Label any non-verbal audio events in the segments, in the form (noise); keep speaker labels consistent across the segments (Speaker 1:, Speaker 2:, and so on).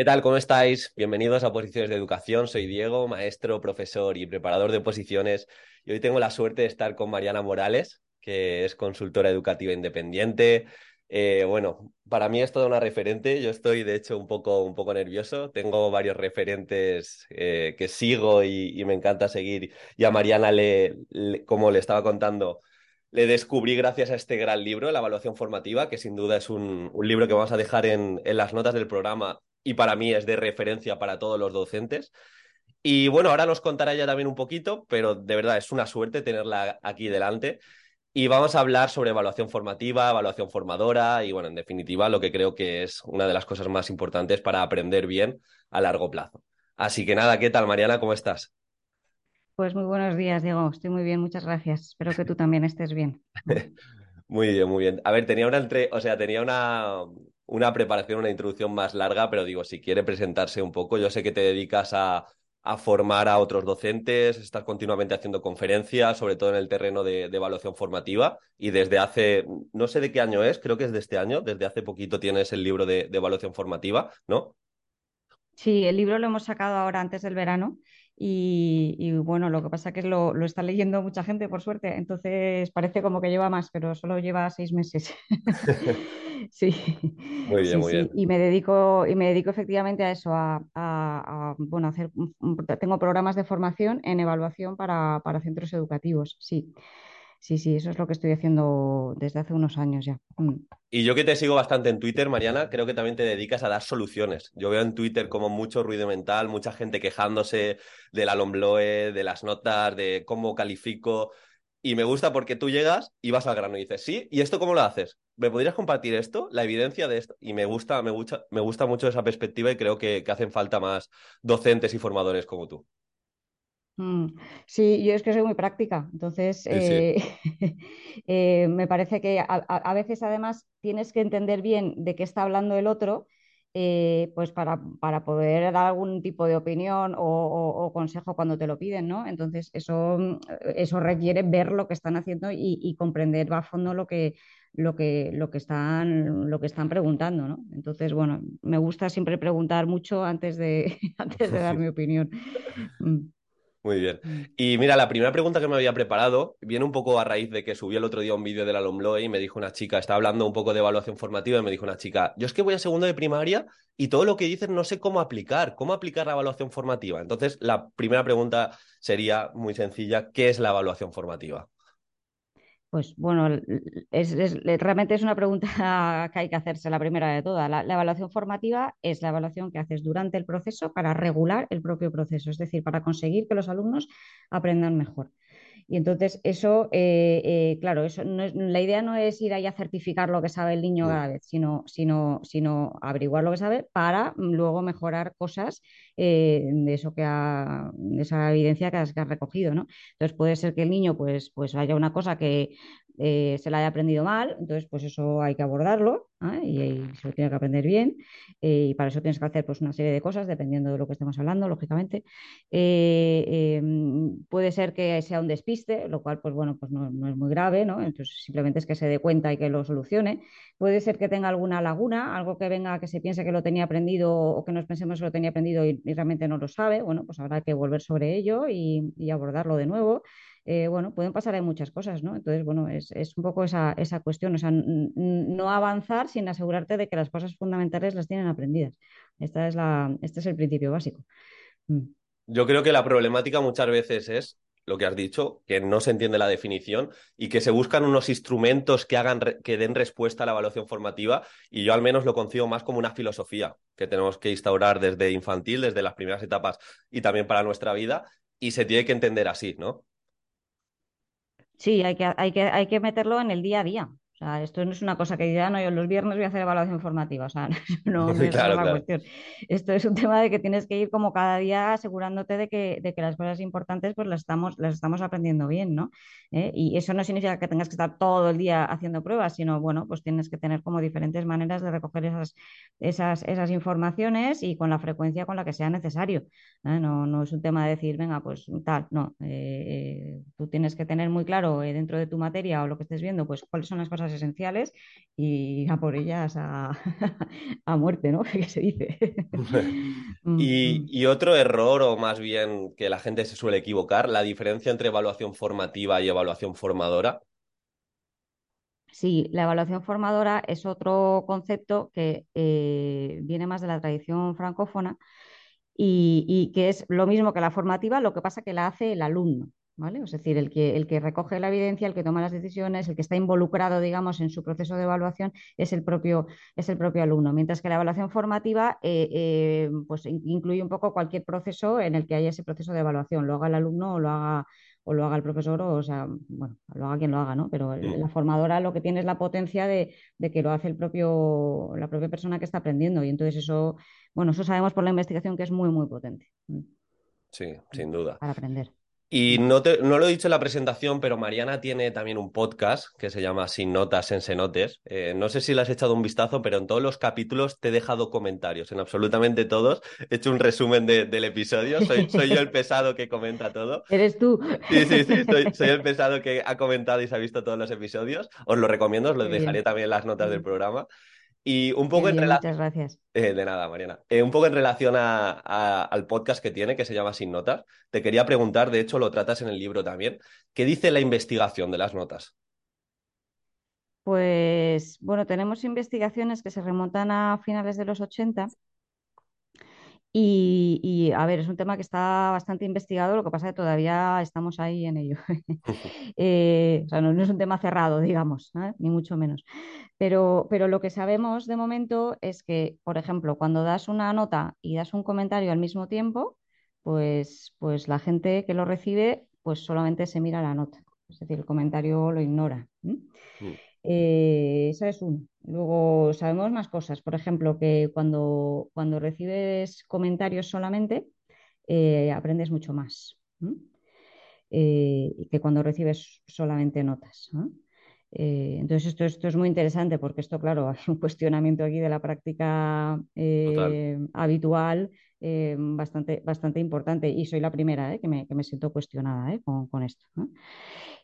Speaker 1: ¿Qué tal? ¿Cómo estáis? Bienvenidos a Posiciones de Educación. Soy Diego, maestro, profesor y preparador de posiciones. Y hoy tengo la suerte de estar con Mariana Morales, que es consultora educativa independiente. Eh, bueno, para mí es toda una referente. Yo estoy, de hecho, un poco, un poco nervioso. Tengo varios referentes eh, que sigo y, me encanta seguir. Y a Mariana, le, como le estaba contando, le descubrí gracias a este gran libro, La evaluación formativa, que sin duda es un, libro que vamos a dejar en, en las notas del programa y para mí es de referencia para todos los docentes. Y bueno, ahora nos contará ella también un poquito, pero de verdad es una suerte tenerla aquí delante. Y vamos a hablar sobre evaluación formativa, evaluación formadora y bueno, en definitiva, lo que creo que es una de las cosas más importantes para aprender bien a largo plazo. Así que nada, ¿qué tal Mariana? ¿Cómo estás?
Speaker 2: Pues muy buenos días, Diego. Estoy muy bien, muchas gracias. Espero que tú también estés bien. (laughs)
Speaker 1: muy bien, muy bien. A ver, tenía una entre... o sea, tenía una, una preparación, una introducción más larga, pero digo, si quiere presentarse un poco, yo sé que te dedicas a, formar a otros docentes, estás continuamente haciendo conferencias, sobre todo en el terreno de, evaluación formativa, y desde hace, no sé de qué año es, creo que es de este año, desde hace poquito tienes el libro de, evaluación formativa, ¿no?
Speaker 2: Sí, el libro lo hemos sacado ahora antes del verano. Y, bueno, lo que pasa es que lo, lo, está leyendo mucha gente, por suerte, entonces parece como que lleva más, pero solo lleva seis meses. (laughs) Sí,
Speaker 1: muy bien, muy bien.
Speaker 2: Y me dedico, y me dedico efectivamente a eso, a, bueno, hacer, tengo programas de formación en evaluación para, centros educativos, sí. Sí, sí, eso es lo que estoy haciendo desde hace unos años ya. Mm.
Speaker 1: Y yo que te sigo bastante en Twitter, Mariana, creo que también te dedicas a dar soluciones. Yo veo en Twitter como mucho ruido mental, mucha gente quejándose de la Lombloe, de las notas, de cómo califico. Y me gusta porque tú llegas y vas al grano y dices, sí, ¿y esto cómo lo haces? ¿Me podrías compartir esto? La evidencia de esto. Y me gusta, me gusta, me gusta mucho esa perspectiva y creo que, hacen falta más docentes y formadores como tú.
Speaker 2: Mm, sí, yo es que soy muy práctica, entonces eh, (laughs) eh, me parece que a, veces además tienes que entender bien de qué está hablando el otro eh, pues para, para, poder dar algún tipo de opinión o, consejo cuando te lo piden, ¿no? Entonces, eso, eso requiere ver lo que están haciendo y, comprender a fondo lo que, lo que, lo que, están, lo que están preguntando, ¿no? Entonces, bueno, me gusta siempre preguntar mucho antes de, (laughs) antes de (laughs) dar mi opinión.
Speaker 1: Mm. Muy bien. Mm. Y mira, la primera pregunta que me había preparado viene un poco a raíz de que subí el otro día un vídeo de la LOMLOE y me dijo una chica, estaba hablando un poco de evaluación formativa y me dijo una chica, yo es que voy a segundo de primaria y todo lo que dices no sé cómo aplicar, cómo aplicar la evaluación formativa. Entonces, la primera pregunta sería muy sencilla, ¿qué es la evaluación formativa?
Speaker 2: Pues bueno, realmente es una pregunta (laughs) que hay que hacerse la primera de todas. La, evaluación formativa es la evaluación que haces durante el proceso para regular el propio proceso, es decir, para conseguir que los alumnos aprendan mejor. Y entonces eso, eh, eh, claro, eso la idea no es ir ahí a certificar lo que sabe el niño cada vez, sino, sino, sino averiguar lo que sabe para luego mejorar cosas eh, de eso que ha, de esa evidencia que has, recogido, ¿no? Entonces puede ser que el niño pues, pues haya una cosa que eh, se la haya aprendido mal, entonces pues eso hay que abordarlo ¿eh? y, se lo tiene que aprender bien eh, y para eso tienes que hacer pues una serie de cosas dependiendo de lo que estemos hablando, lógicamente. Em, puede ser que sea un despiste, lo cual pues bueno, pues no, es muy grave, ¿no? Entonces simplemente es que se dé cuenta y que lo solucione. Puede ser que tenga alguna laguna, algo que venga que se piense que lo tenía aprendido o que nos pensemos que lo tenía aprendido y, realmente no lo sabe, bueno, pues habrá que volver sobre ello y abordarlo de nuevo. Eh, bueno, pueden pasar en muchas cosas, ¿no? Entonces, bueno, es, un poco esa, cuestión, o sea, no avanzar sin asegurarte de que las cosas fundamentales las tienen aprendidas. Esta es la, este es el principio básico.
Speaker 1: Mm. Yo creo que la problemática muchas veces es lo que has dicho, que no se entiende la definición y que se buscan unos instrumentos que hagan que den respuesta a la evaluación formativa y yo al menos lo concibo más como una filosofía que tenemos que instaurar desde infantil, desde las primeras etapas y también para nuestra vida y se tiene que entender así, ¿no?
Speaker 2: Sí, hay que, hay que, hay que meterlo en el día a día sea, esto no es una cosa que diga, ah, no, yo los viernes voy a hacer evaluación formativa, o sea, (laughs) (laughs) no, es la cuestión. Esto es un tema de que tienes que ir como cada día asegurándote de que, de que las cosas importantes pues las estamos, las estamos aprendiendo bien, ¿no? ¿Eh? Y eso no significa que tengas que estar todo el día haciendo pruebas, sino, bueno, pues tienes que tener como diferentes maneras de recoger esas, esas, esas informaciones y con la frecuencia con la que sea necesario. ¿eh? No, no es un tema de decir, venga, pues tal, no. Eh, tú tienes que tener muy claro dentro de tu materia o lo que estés viendo, pues cuáles son las cosas cosas esenciales y a por ellas a, (laughs) a muerte, ¿no? (laughs) ¿Qué se dice? (laughs) Mm,
Speaker 1: y,
Speaker 2: mm.
Speaker 1: y otro error, o más bien que la gente se suele equivocar, la diferencia entre evaluación formativa y evaluación formadora.
Speaker 2: Sí, la evaluación formadora es otro concepto que eh, viene más de la tradición francófona y, y que es lo mismo que la formativa, lo que pasa que la hace el alumno. ¿Vale? Es decir, el que, el que recoge la evidencia, el que toma las decisiones, el que está involucrado, digamos, en su proceso de evaluación es el propio, es el propio alumno. Mientras que la evaluación formativa eh, eh, pues incluye un poco cualquier proceso en el que haya ese proceso de evaluación, lo haga el alumno o lo haga, o lo haga el profesor, o, o sea, bueno, lo haga quien lo haga, ¿no? Pero
Speaker 1: Mm,
Speaker 2: la formadora lo que tiene es la potencia de, de que lo hace el propio, la propia persona que está aprendiendo. Y entonces eso, bueno, eso sabemos por la investigación que es muy, muy potente mm,
Speaker 1: Sí, sin duda.
Speaker 2: para aprender.
Speaker 1: Y no, te- no lo he dicho en la presentación, pero Mariana tiene también un podcast que se llama Sin Notas en Senotes. Eh, no sé si le has echado un vistazo, pero en todos los capítulos te he dejado comentarios, en absolutamente todos. He hecho un resumen de- del episodio. Soy, soy yo el (laughs) pesado que comenta todo.
Speaker 2: Eres tú.
Speaker 1: Sí, sí, sí, soy, soy el pesado que ha comentado y se ha visto todos los episodios. Os lo recomiendo, os lo dejaré también en las notas del programa. Y un
Speaker 2: Qué
Speaker 1: poco en
Speaker 2: bien, muchas gracias.
Speaker 1: Eh, de nada, Mariana. Eh, un poco en relación a- a- al podcast que tiene, que se llama Sin Notas, te quería preguntar, de hecho lo tratas en el libro también, ¿qué dice la investigación de las notas?
Speaker 2: Pues bueno, tenemos investigaciones que se remontan a finales de los 80 y, y, a ver, es un tema que está bastante investigado, lo que pasa es que todavía estamos ahí en ello. (laughs) (laughs) Eh, o sea, no, no es un tema cerrado, digamos, ¿eh? Ni mucho menos. Pero, pero lo que sabemos de momento es que, por ejemplo, cuando das una nota y das un comentario al mismo tiempo, pues, pues la gente que lo recibe, pues solamente se mira la nota. Es decir, el comentario lo ignora.
Speaker 1: Mm,
Speaker 2: Eh, esa es uno. Luego sabemos más cosas. Por ejemplo, que cuando, cuando recibes comentarios solamente, eh, aprendes mucho más. eh, que cuando recibes solamente notas. ¿no? Eh, entonces, esto, esto es muy interesante porque esto, claro, (laughs) hay un cuestionamiento aquí de la práctica habitual bastante, bastante importante y soy la primera que, me, que me siento cuestionada con, con esto.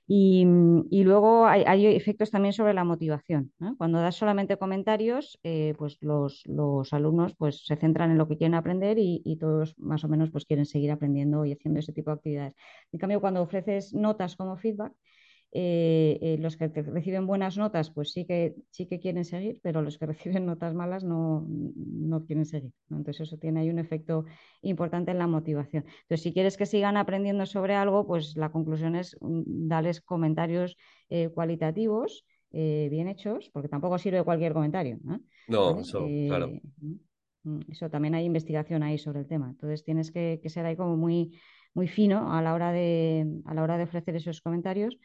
Speaker 2: ¿No? Y, luego hay, efectos también sobre la motivación. Cuando das solamente comentarios, eh, pues los, los alumnos pues, se centran en lo que quieren aprender y, y todos más o menos pues, quieren seguir aprendiendo y haciendo ese tipo de actividades. En cambio, cuando ofreces notas como feedback, eh, eh, los que reciben buenas notas, pues sí que, sí que quieren seguir, pero los que (laughs) reciben notas malas no, no quieren seguir. ¿no? Entonces eso tiene ahí un efecto importante en la motivación. Entonces, si quieres que sigan aprendiendo sobre algo, pues la conclusión es mm, darles comentarios eh, cualitativos. bien hechos, porque tampoco sirve cualquier comentario. ¿no?
Speaker 1: Eso, claro.
Speaker 2: Mm, eso también hay investigación ahí sobre el tema. Entonces tienes que, que ser ahí como muy, muy fino a la hora de, a la hora de ofrecer esos comentarios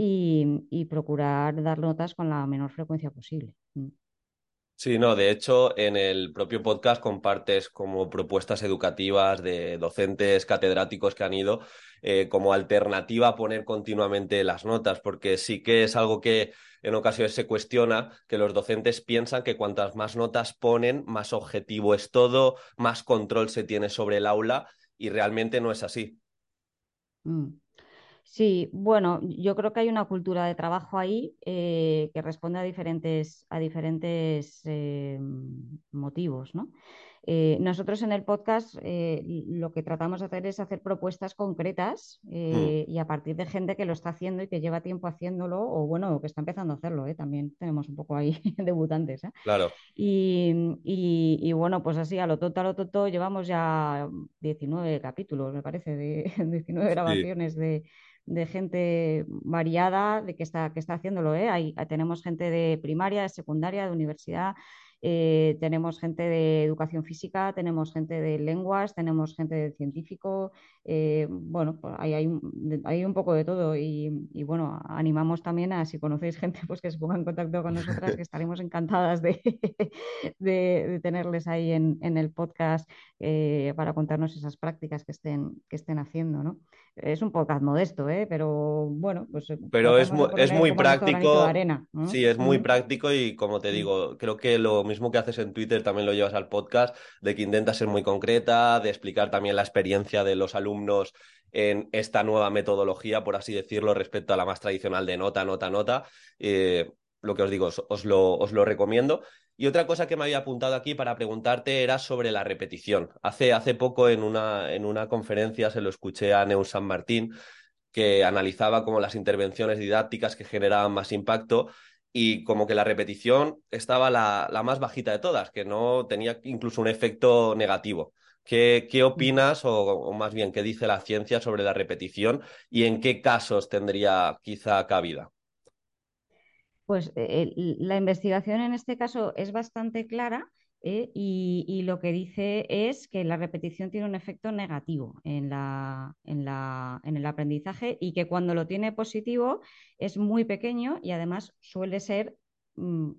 Speaker 2: y, y procurar dar notas con la menor frecuencia posible.
Speaker 1: Sí, no, de hecho, en el propio podcast compartes como propuestas educativas de docentes catedráticos que han ido eh, como alternativa a poner continuamente las notas, porque sí que es algo que en ocasiones se cuestiona, que los docentes piensan que cuantas más notas ponen, más objetivo es todo, más control se tiene sobre el aula y realmente no es así.
Speaker 2: Mm. Sí, bueno, yo creo que hay una cultura de trabajo ahí eh, que responde a diferentes, a diferentes eh, motivos, ¿no? Eh, nosotros en el podcast eh, lo que tratamos de hacer es hacer propuestas concretas
Speaker 1: Mm,
Speaker 2: eh, y a partir de gente que lo está haciendo y que lleva tiempo haciéndolo o bueno, que está empezando a hacerlo. También tenemos un poco ahí (laughs) debutantes,
Speaker 1: claro.
Speaker 2: Y, y- y bueno, pues así, a lo tonto, a lo tonto, llevamos ya 19 capítulos, me parece, de (laughs) 19
Speaker 1: Sí.
Speaker 2: grabaciones de, de gente variada de que está, que está haciéndolo. Hay- tenemos gente de primaria, de secundaria, de universidad, eh, tenemos gente de educación física, tenemos gente de lenguas, tenemos gente de científico. eh, bueno, pues hay, hay, un- hay un poco de todo y, y bueno, animamos también a si conocéis (laughs) gente pues que se ponga en contacto con nosotras, que (laughs) estaremos encantadas de, (laughs) de, de tenerles ahí en, en el podcast eh, para contarnos esas prácticas que estén, que estén haciendo, ¿no? Es un podcast modesto, ¿eh? Pero bueno, pues eh,
Speaker 1: Pero es, mu- es muy práctico,
Speaker 2: arena. ¿no?
Speaker 1: sí, es muy práctico y como te digo, creo que lo mismo que haces en Twitter también lo llevas al podcast, de que intentas ser muy concreta, de explicar también la experiencia de los alumnos en esta nueva metodología, por así decirlo, respecto a la más tradicional de nota, nota, nota. Eh, lo que os digo, os, lo, recomiendo. Y otra cosa que me había apuntado aquí para preguntarte era sobre la repetición. Hace, poco en una, en una conferencia se lo escuché a Neus San Martín, que analizaba como las intervenciones didácticas que generaban más impacto y como que la repetición estaba la, más bajita de todas, que no tenía incluso un efecto negativo. ¿Qué, opinas o, más bien qué dice la ciencia sobre la repetición y en qué casos tendría quizá cabida?
Speaker 2: Pues eh, la investigación en este caso es bastante clara ¿eh? y, y, lo que dice es que la repetición tiene un efecto negativo en, la, en, la, en el aprendizaje y que cuando lo tiene positivo es muy pequeño y además suele ser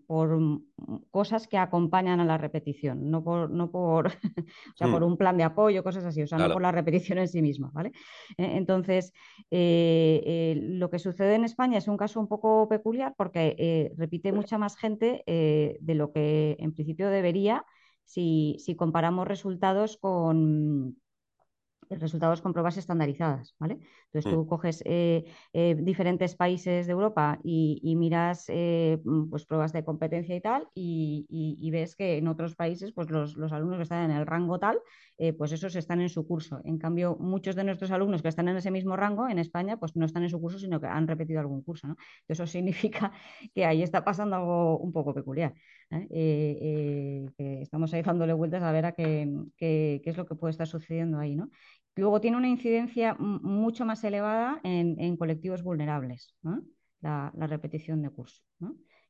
Speaker 2: por mm, cosas que acompañan a la repetición, no por, no por, (laughs) o sea, mm. por un plan de apoyo, cosas así, o sea, claro. no por la repetición en sí misma, ¿vale? Eh, entonces, eh, eh, lo que sucede en España es un caso un poco peculiar porque eh, repite mucha más gente de lo que en principio debería si, si comparamos resultados con resultados con pruebas estandarizadas, ¿vale? Entonces tú coges eh, eh, diferentes países de Europa y, y miras eh, pues pruebas de competencia y tal y, y, y, ves que en otros países pues los, los alumnos que están en el rango tal, pues esos están en su curso. En cambio, muchos de nuestros alumnos que están en ese mismo rango en España pues no están en su curso, sino que han repetido algún curso, ¿no? Eso (laughs) significa que ahí está pasando algo un poco peculiar. que estamos ahí dándole vueltas a ver a qué, qué, qué es lo que puede estar sucediendo ahí, ¿no? Luego tiene una incidencia mucho más elevada en, colectivos vulnerables, la, repetición de curso.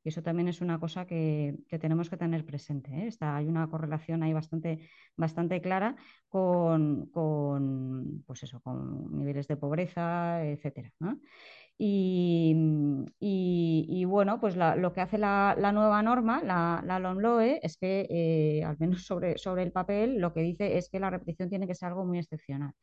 Speaker 2: Y eso también es una cosa que, que tenemos que tener presente. ¿eh? Está, hay una correlación ahí bastante, bastante clara con, con, pues eso, con niveles de pobreza, etcétera. Y, y, y, bueno, pues la, lo que hace la, nueva norma, la, la LOMLOE, es que, eh, al menos (laughs) sobre, sobre, el papel, lo que dice es que la repetición tiene que ser algo muy excepcional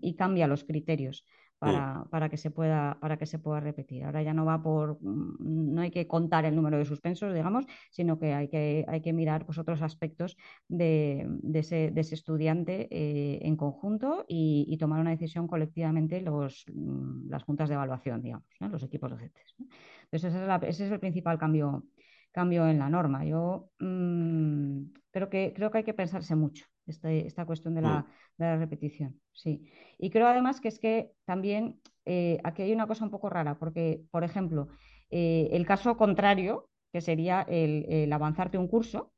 Speaker 2: y cambia los criterios para, para, que se pueda, para que se pueda repetir. Ahora ya no va por, mm, no hay que contar el número de suspensos, digamos, sino que hay que, hay que mirar pues, otros aspectos de, de, ese, de ese, estudiante eh, en conjunto y, tomar una decisión colectivamente los, mm, las juntas de evaluación, digamos, ¿no? los equipos docentes. Entonces, ese es, la, ese es, el principal cambio, cambio en la norma. Yo mmm, creo, que, creo que hay que pensarse mucho este, esta cuestión de la, de la, repetición. Sí. Y creo además que es que también eh, aquí hay una cosa un poco rara, porque, por ejemplo, eh, el caso contrario, que sería el, el avanzarte un curso,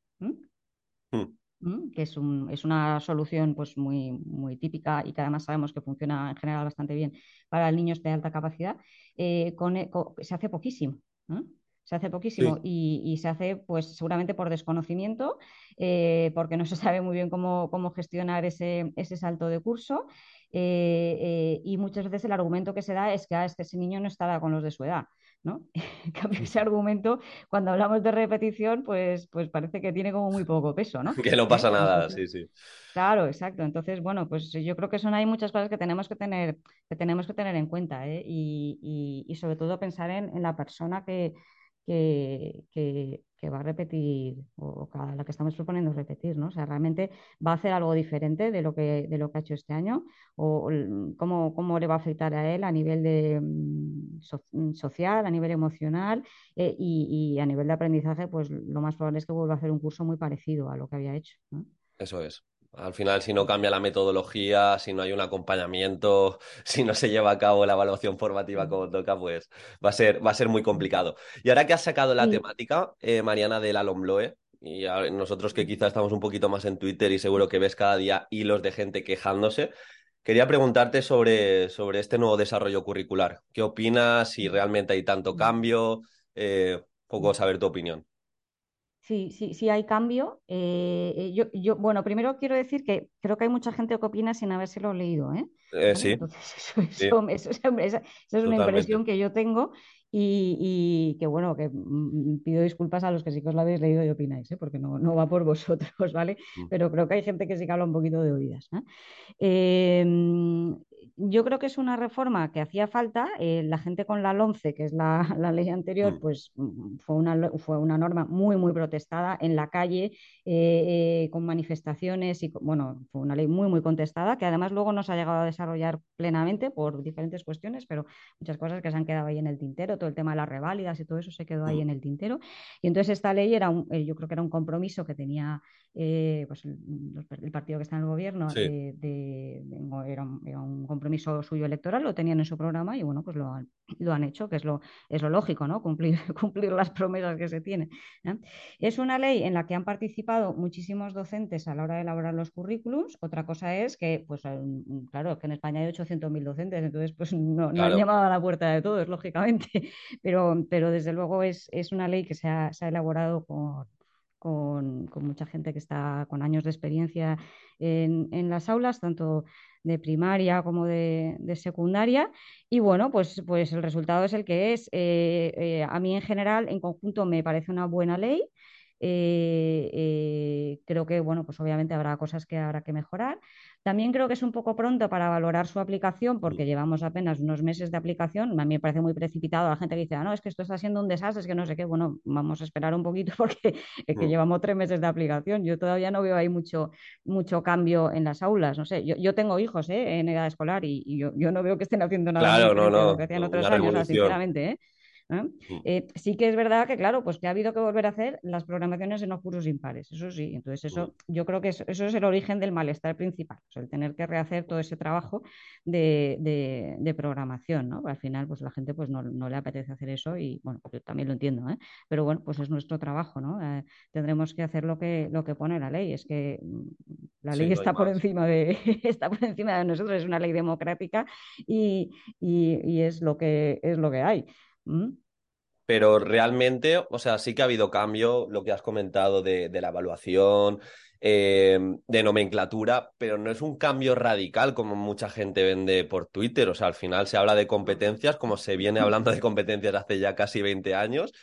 Speaker 2: ¿Mm? que es, un, es, una solución pues, muy, muy típica y que además sabemos que funciona en general bastante bien para niños de alta capacidad, eh, con, con, se hace poquísimo. Se hace poquísimo sí. y, y, se hace pues seguramente por desconocimiento, eh, porque no se (laughs) sabe muy bien cómo, cómo gestionar ese, ese, salto de curso eh, eh, y muchas veces el argumento que se da es que, ah, es que ese niño no estará con los de su edad. ¿no? (laughs) En cambio, ese argumento, cuando hablamos de repetición, pues, pues parece que tiene como muy poco peso, ¿no? (laughs)
Speaker 1: Que no pasa nada, sí, sí.
Speaker 2: Claro, exacto. Entonces, bueno, pues yo creo que son hay muchas cosas que tenemos que tener, que tenemos que tener en cuenta, ¿eh? y, y, y, sobre todo pensar en, en la persona que, que, que, va a repetir o a la que estamos proponiendo repetir, ¿no? O sea, realmente va a hacer algo diferente de lo que, de lo que ha hecho este año o cómo, cómo le va a afectar a él a nivel de, so, social, a nivel emocional eh, y, a nivel de aprendizaje, pues lo más probable es que vuelva a hacer un curso muy parecido a lo que había hecho.
Speaker 1: Eso es. Al final, si no cambia la metodología, si no hay un acompañamiento, (laughs) si no se lleva a cabo la evaluación formativa como toca, pues va a ser, va a ser muy complicado. Y ahora que has sacado la sí. temática, eh, Mariana, de la LOMLOE, y nosotros que quizás estamos un poquito más en Twitter y seguro que ves cada día hilos de gente quejándose, quería preguntarte sobre, sobre este nuevo desarrollo curricular. ¿Qué opinas? Si realmente hay tanto cambio, eh, poco saber tu opinión.
Speaker 2: Sí, sí, sí hay cambio. Eh, yo, yo, bueno, primero quiero decir que creo que hay mucha gente que opina sin habérselo leído, ¿eh?
Speaker 1: eh sí.
Speaker 2: Entonces, eso, (laughs) eso, sí. Eso, esa, esa, es una impresión que yo tengo y, y, que bueno, que pido disculpas a los que sí que os lo habéis leído y opináis, ¿eh? porque no, no, va por (laughs) vosotros, ¿vale? Mm. Pero creo que hay gente que sí que habla un poquito de oídas. ¿eh? yo creo que es una reforma que hacía falta. Eh, la gente con la LOMCE, que es la, (laughs) la ley anterior, mm. pues mm, fue una, fue una norma muy, muy protestada en la calle, con manifestaciones y, bueno, fue una ley muy, muy contestada, que además luego no se ha llegado a desarrollar plenamente por diferentes cuestiones, pero muchas cosas que se han quedado ahí en el tintero todo el tema de las reválidas y todo eso se quedó ahí en el tintero. Y entonces esta ley era un, eh, yo creo que era un compromiso que tenía eh, pues el, el, partido que está en el gobierno,
Speaker 1: Sí.
Speaker 2: eh, de, de, era, un, era, un, compromiso suyo electoral, lo tenían en su programa y bueno, pues lo han, lo han hecho, que es lo, es lo lógico, ¿no? Cumplir, (laughs) cumplir las promesas que se tienen. ¿eh? Es una ley en la que han participado muchísimos docentes a la hora de elaborar los currículums. Otra cosa es que, pues, claro, que en España hay 800.000 docentes, entonces, pues no, no
Speaker 1: Claro.
Speaker 2: han llamado a la puerta de todos, lógicamente, (laughs) pero, pero desde luego es, es una ley que se ha, se ha elaborado por, con, con, mucha gente que está con años de experiencia en, en las aulas, tanto de primaria como de, de, secundaria. Y bueno, pues, pues el resultado es el que es. Eh, eh, a mí en general, en conjunto, me parece una buena ley. Eh, eh, creo que, bueno, pues obviamente habrá cosas que habrá que mejorar. También creo que es un poco pronto para valorar su aplicación porque llevamos apenas unos meses de aplicación. A mí me parece muy precipitado la gente que dice, ah, no, es que esto está siendo un desastre, es que no sé qué. Bueno, vamos a esperar un poquito (laughs) porque es que llevamos tres meses de aplicación. Yo todavía no veo ahí mucho, mucho cambio en las aulas. No sé, yo, yo tengo hijos ¿eh? en edad escolar y, y yo, yo, no veo que estén haciendo nada
Speaker 1: claro, no, no,
Speaker 2: que hacían otros años, o sea, sinceramente. ¿eh? ¿Eh? Eh, sí que es verdad que, claro, pues que ha habido que volver a hacer las programaciones en los cursos impares, eso sí. Entonces, eso, yo creo que eso, eso es el origen del malestar principal, o sea, el tener que rehacer todo ese trabajo de, de, de programación, ¿no? Al final, pues la gente pues no, no, le apetece hacer eso y, bueno, yo también lo entiendo, ¿eh? Pero bueno, pues es nuestro trabajo, ¿no? Tendremos que hacer lo que, lo que pone la ley, es que mm, la ley
Speaker 1: sí,
Speaker 2: está, por encima de, (laughs) está por encima de nosotros, es una ley democrática y, y, y es, lo que, es lo que hay. ¿Mm?
Speaker 1: Pero realmente, o sea, sí que ha habido cambio, lo que has comentado de, de la evaluación, eh, de nomenclatura, pero no es un cambio radical como mucha gente vende por Twitter. O sea, al final se habla de competencias como se viene hablando de competencias hace ya casi 20 años.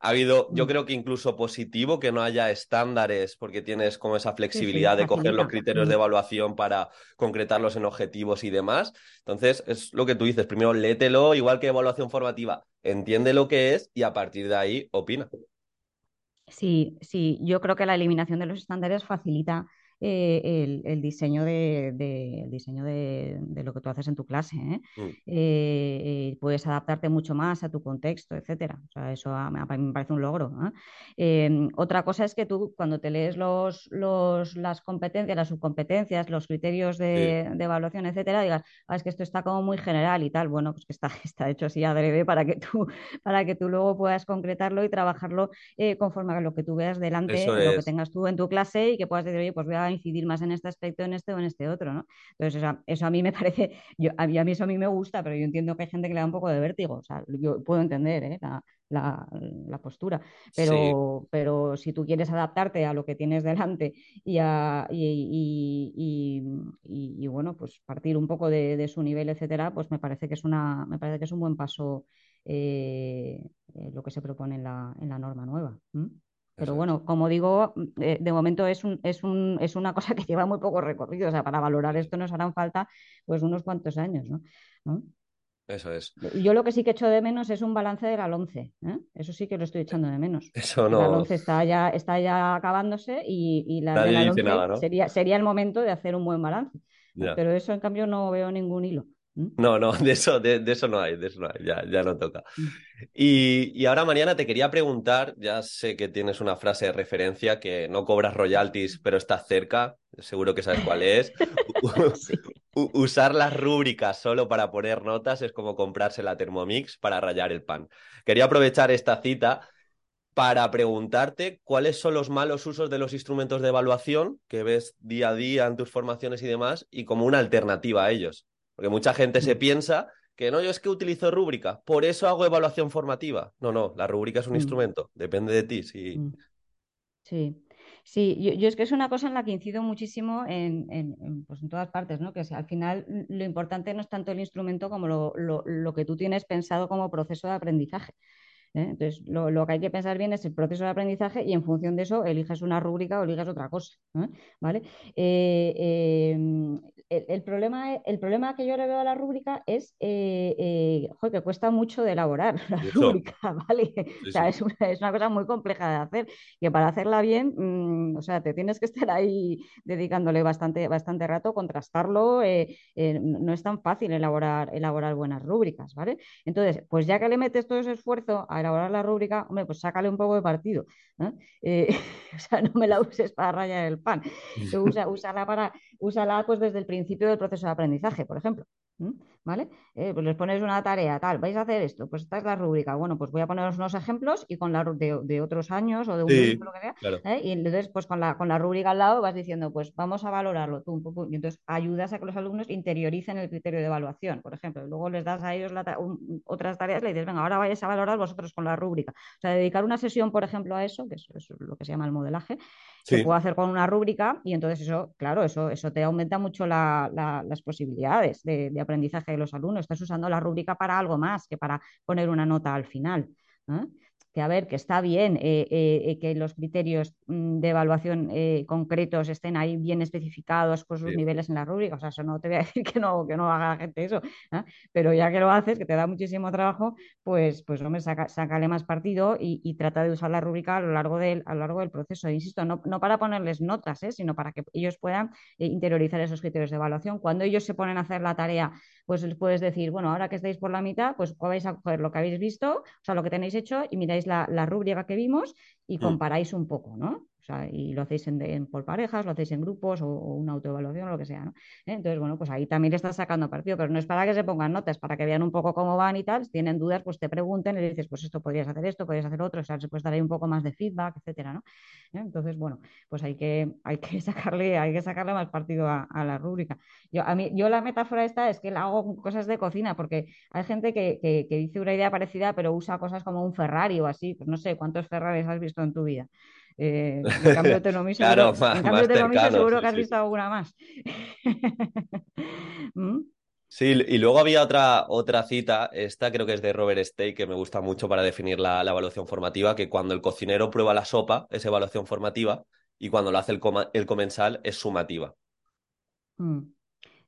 Speaker 1: Ha habido, yo creo que incluso positivo que no haya estándares porque tienes como esa flexibilidad
Speaker 2: sí, sí,
Speaker 1: de coger los criterios de evaluación para concretarlos en objetivos y demás. Entonces, es lo que tú dices, primero léetelo, igual que evaluación formativa, entiende lo que es y a partir de ahí opina.
Speaker 2: Sí, sí, yo creo que la eliminación de los estándares facilita eh, el, el, diseño, de, de el diseño de, de, lo que tú haces en tu clase. ¿eh?
Speaker 1: Mm.
Speaker 2: Eh, puedes adaptarte mucho más a tu contexto, etcétera. O sea, eso a, a mí me parece un logro. ¿eh? otra cosa es que tú, cuando te lees los, los, las competencias, las subcompetencias, los criterios de, sí. de evaluación, etcétera, digas, ah, es que esto está como muy general y tal. Bueno, pues que está, (laughs) está hecho así adrede para que tú, para que tú luego puedas concretarlo y trabajarlo eh, conforme a lo que tú veas delante,
Speaker 1: Eso
Speaker 2: lo
Speaker 1: es.
Speaker 2: que tengas tú en tu clase y que puedas decir, oye, pues voy a incidir más en este aspecto, en este o en este otro, ¿no? Entonces, eso, eso a mí me (laughs) parece, yo, a, mí, a mí eso a mí me gusta, pero yo entiendo que hay gente que le da un poco de vértigo, o sea, yo puedo entender ¿eh? la, la, la, postura, pero,
Speaker 1: Sí.
Speaker 2: pero si tú quieres adaptarte a lo que tienes delante y, a, y, y, y, y bueno, pues partir un poco de, de, su nivel, etcétera, pues me parece que es, una, me parece que es un buen paso eh, eh, lo que se propone en la, en la norma nueva. ¿Mm? Pero bueno, como digo, eh, de momento es, un, es, un, es, una (laughs) cosa que lleva muy poco recorrido. O sea, para valorar esto nos harán falta pues unos cuantos años, ¿no? ¿no?
Speaker 1: Eso es.
Speaker 2: Yo lo que sí que echo de menos es un balance de la LONCE. ¿eh? Eso sí que lo estoy echando de menos.
Speaker 1: Eso no.
Speaker 2: La LONCE está ya, está ya acabándose y, y la
Speaker 1: Nadie
Speaker 2: de la
Speaker 1: dice
Speaker 2: LONCE
Speaker 1: nada, ¿no?
Speaker 2: sería, sería el momento de hacer un buen balance.
Speaker 1: Ya.
Speaker 2: Pero eso, en cambio, no veo ningún hilo.
Speaker 1: No, no, de eso, de, de, eso no hay, de eso no hay, ya, ya no toca.
Speaker 2: Mm.
Speaker 1: Y, y, ahora, Mariana, te quería preguntar, ya sé que tienes una frase de referencia que no cobras royalties, (laughs) pero estás cerca, seguro que sabes cuál es. (laughs)
Speaker 2: sí.
Speaker 1: Usar las rúbricas solo para poner notas es como comprarse la Thermomix para rayar el pan. Quería aprovechar esta cita para preguntarte cuáles son los malos usos de los instrumentos de evaluación que ves día a día en tus formaciones y demás, y como una alternativa a ellos. Porque mucha gente se piensa que no, yo es que utilizo rúbrica, por eso hago evaluación formativa. No, no, la rúbrica es un
Speaker 2: Mm.
Speaker 1: instrumento, depende de ti. Sí,
Speaker 2: Mm. Sí, sí, yo, yo es que es una cosa en la que incido muchísimo en, en- en, pues en todas partes, ¿no? Que al final mm, lo importante no es tanto el instrumento como lo, lo- lo que tú tienes pensado como proceso de aprendizaje. ¿Eh? Entonces, lo, que hay que pensar bien es el proceso de aprendizaje y en función de eso eliges una rúbrica o eliges otra cosa. ¿eh? ¿Vale? Eh, el, problema, el problema que yo le veo a la rúbrica es que cuesta mucho de elaborar (laughs) la rúbrica, ¿vale? o sea, Es, una, cosa muy compleja de hacer, que para hacerla bien, mm, o sea, te tienes que estar ahí dedicándole bastante, bastante rato, contrastarlo, no es tan fácil elaborar, elaborar buenas rúbricas, ¿vale? Entonces, pues ya que le metes todo ese esfuerzo a elaborar la rúbrica, hombre, pues sácale un poco de partido. Eh, (laughs) o sea, no me la uses para rayar el pan. Usa, úsala, para, úsala pues desde el principio del proceso de aprendizaje, por ejemplo. ¿Vale? Eh, pues les pones una tarea, tal, vais a hacer esto, pues esta es la rúbrica. Bueno, pues voy a poneros unos ejemplos y con la de, de otros años o de un sí, lo que sea. ¿eh? Y entonces, pues con la, con la rúbrica al lado vas diciendo, pues vamos a valorarlo tú un poco. Y entonces ayudas a que los alumnos interioricen el criterio de evaluación, por ejemplo. Luego les das a ellos otras tareas, le dices, venga, ahora vayáis a valorar vosotros con la rúbrica. O sea, dedicar una sesión, por ejemplo, a eso, que es, lo que se llama el modelaje, se puede hacer con una rúbrica y entonces eso, claro, eso, eso te aumenta mucho las posibilidades de, de aprendizaje los alumnos, estás usando la rúbrica para algo más que para poner una nota al final. ¿eh? Que a ver, que está bien eh, eh, que los criterios mm, de evaluación concretos estén ahí bien especificados por sus niveles en la rúbrica. O sea, eso no te voy a (laughs) decir que no, que no haga la gente eso, pero ya que lo haces, que te da muchísimo trabajo, pues, pues hombre, saca, sácale más partido y, trata de usar la rúbrica a lo largo del, a lo largo del proceso. Insisto, no, no para ponerles notas, sino para que ellos puedan interiorizar esos criterios de evaluación. Cuando ellos se ponen a hacer la tarea pues les puedes decir, bueno, ahora que estáis por la mitad, pues vais a coger lo que habéis visto, o sea, lo que tenéis hecho y miráis la, la rúbrica que vimos y mm. comparáis un poco, ¿no? Y lo hacéis en, por parejas, lo hacéis en grupos o, una autoevaluación o lo que sea, ¿no? Entonces, bueno, pues ahí también estás sacando partido, pero no es para que se pongan notas, para que vean un poco cómo van y tal. Si tienen dudas, pues te pregunten y le dices, pues esto podrías hacer esto, podrías hacer otro, o sea, se puede dar ahí un poco más de feedback, etcétera, ¿no? Entonces, bueno, pues hay que, hay que (laughs) sacarle, hay que sacarle más partido a, la rúbrica. Yo, a mí, yo la metáfora esta es que la hago cosas de cocina, porque hay gente que, que, que dice una idea parecida, pero usa cosas como un Ferrari o así, pues no sé, ¿cuántos Ferraris has visto en tu vida? Eh, en cambio, seguro, en cambio, seguro que has visto alguna más. (laughs)
Speaker 1: ¿Mm? Sí, y luego había otra, otra cita, esta creo que es de Robert Steak, que me gusta mucho para definir la, evaluación formativa, que cuando el cocinero prueba la sopa es evaluación formativa y cuando lo hace el, el comensal es sumativa.
Speaker 2: Mm.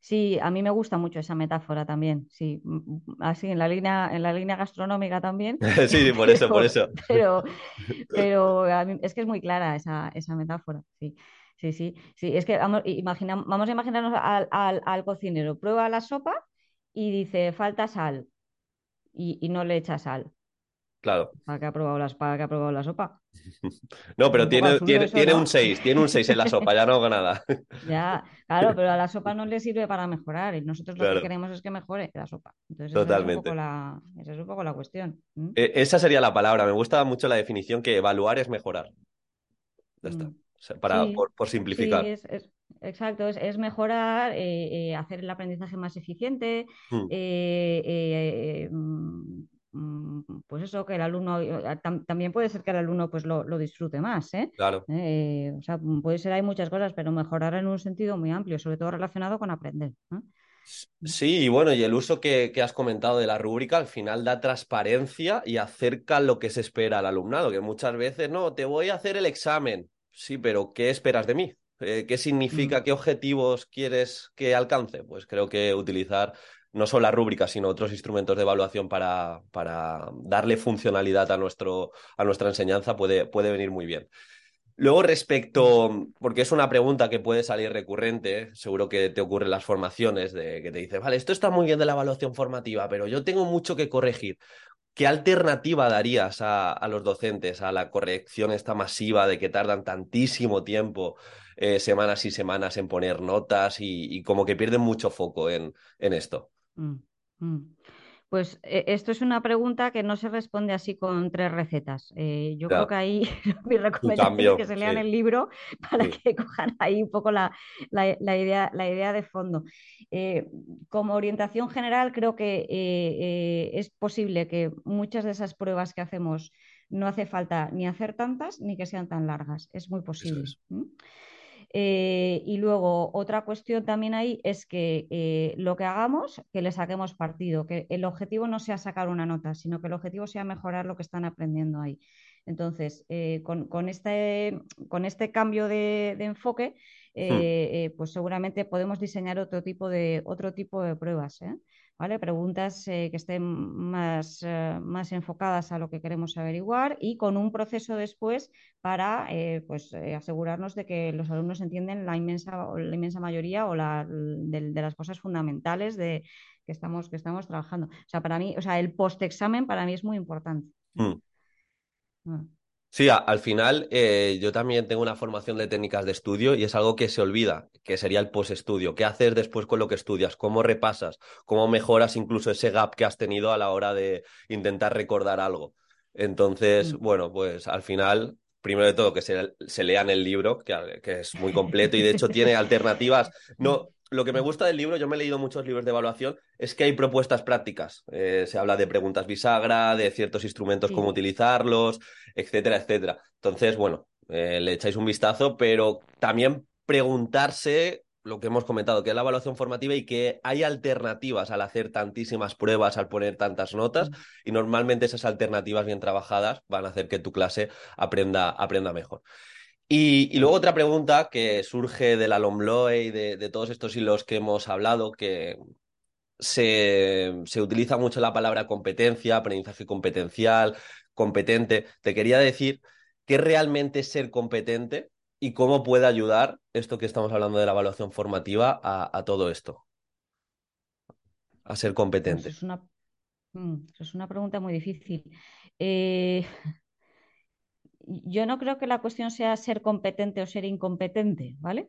Speaker 2: Sí, a mí me gusta mucho esa metáfora también, sí, así en la línea, en la línea gastronómica también. (laughs)
Speaker 1: sí, por eso, por eso.
Speaker 2: Pero, (laughs) pero es que es muy clara esa, esa metáfora, sí. Sí, sí, sí, es que vamos, vamos a imaginarnos al, al, cocinero, prueba la sopa y dice, falta sal y, y no le echa sal.
Speaker 1: Claro.
Speaker 2: ¿Para qué ha probado la, para que ha probado la sopa? (laughs)
Speaker 1: No, pero tiene, tiene, tiene un 6, tiene un 6 en la sopa, ya no hago nada. (laughs)
Speaker 2: Ya, claro, pero a la sopa no le (laughs) sirve para mejorar y nosotros lo que queremos es que mejore la sopa. Entonces, Totalmente. Esa es, la, esa es un poco la cuestión.
Speaker 1: E, esa sería la palabra. Me gusta mucho la definición que evaluar es mejorar. Ya está. Mm. para, por, simplificar.
Speaker 2: Sí, es, exacto, es, mejorar, eh, eh, hacer el aprendizaje más eficiente, mm. eh, mm, Mm, pues eso, que el alumno, eh, también puede ser que el alumno pues lo, disfrute más, ¿eh?
Speaker 1: Claro.
Speaker 2: Eh, o sea, mm, puede ser, hay muchas cosas, pero mejorar en un sentido muy amplio, sobre todo relacionado con aprender. Mm.
Speaker 1: Sí, y bueno, y el uso que, has comentado de la rúbrica al final da transparencia y acerca lo que se espera al alumnado, que muchas veces, no, te voy a hacer el examen. Sí, pero ¿qué esperas de mí? Eh, ¿Qué significa? ¿Qué objetivos quieres que alcance? Pues creo que utilizar no solo la rúbrica, sino otros instrumentos de evaluación para, para darle funcionalidad a, nuestro, a nuestra enseñanza puede, puede venir muy bien. Luego, respecto, porque es una pregunta que puede salir recurrente, seguro que te ocurre en las formaciones, de que te dice, vale, esto está muy bien de la evaluación formativa, pero yo tengo mucho que corregir. ¿Qué alternativa darías a, los docentes a la corrección esta masiva de que tardan tantísimo tiempo, eh, semanas y semanas en poner notas y, como que pierden mucho foco en, en esto? Mm,
Speaker 2: mm. Pues eh, esto es una pregunta que no se responde así con tres recetas. Eh, yo creo que ahí (laughs) mi recomendación es que se lean el libro para que (laughs) cojan ahí un poco la, idea, la idea de fondo. Eh, como orientación general, creo que es posible que muchas de esas pruebas que hacemos no hace falta ni hacer tantas ni que sean tan largas. Es muy posible. Eh, y luego otra cuestión también ahí es que eh, lo que hagamos, que le saquemos partido, que el objetivo no sea sacar una nota, sino que el objetivo sea mejorar lo que están aprendiendo ahí. Entonces, eh, con, con, este, con, este, cambio de, de enfoque, hmm. pues seguramente podemos diseñar otro tipo de, otro tipo de pruebas. ¿Vale? Preguntas eh, que estén más, eh, más, enfocadas a lo que queremos averiguar y con un proceso después para eh, pues, asegurarnos de que los alumnos entienden la inmensa, la inmensa mayoría o la, de, las cosas fundamentales de, que, estamos, que estamos trabajando. O sea, para mí, o sea, el post-examen para mí es muy importante.
Speaker 1: Mm. Ah. Sí, al final eh, yo también tengo una formación de técnicas de estudio y es algo que se olvida, que sería el post-estudio. ¿Qué haces después con lo que estudias? ¿Cómo repasas? ¿Cómo mejoras incluso ese gap que has tenido a la hora de intentar recordar algo? Entonces, mm. bueno, pues al final, primero de todo, que se, se lean el libro, que, que, es muy completo y de hecho tiene alternativas. (laughs) No, lo que me gusta del libro, yo me he leído muchos libros de evaluación, es que hay propuestas prácticas. Eh, se habla de preguntas bisagra, de ciertos instrumentos, cómo utilizarlos, etcétera, etcétera. Entonces, bueno, eh, le echáis un vistazo, pero también preguntarse lo que hemos comentado, que es la evaluación formativa y que hay alternativas al hacer tantísimas pruebas, al poner tantas notas, y normalmente esas alternativas bien trabajadas van a hacer que tu clase aprenda, aprenda mejor. Y, luego otra pregunta que surge de la LOMLOE y de, todos estos hilos que hemos hablado, que se, utiliza mucho la palabra competencia, aprendizaje competencial, competente. Te quería decir qué realmente es ser competente y cómo puede ayudar esto que estamos hablando de la evaluación formativa a, todo esto, a ser competente.
Speaker 2: Pues es, una, mm, es una pregunta muy difícil. Eh, yo no creo que la cuestión sea ser competente o ser incompetente, ¿vale?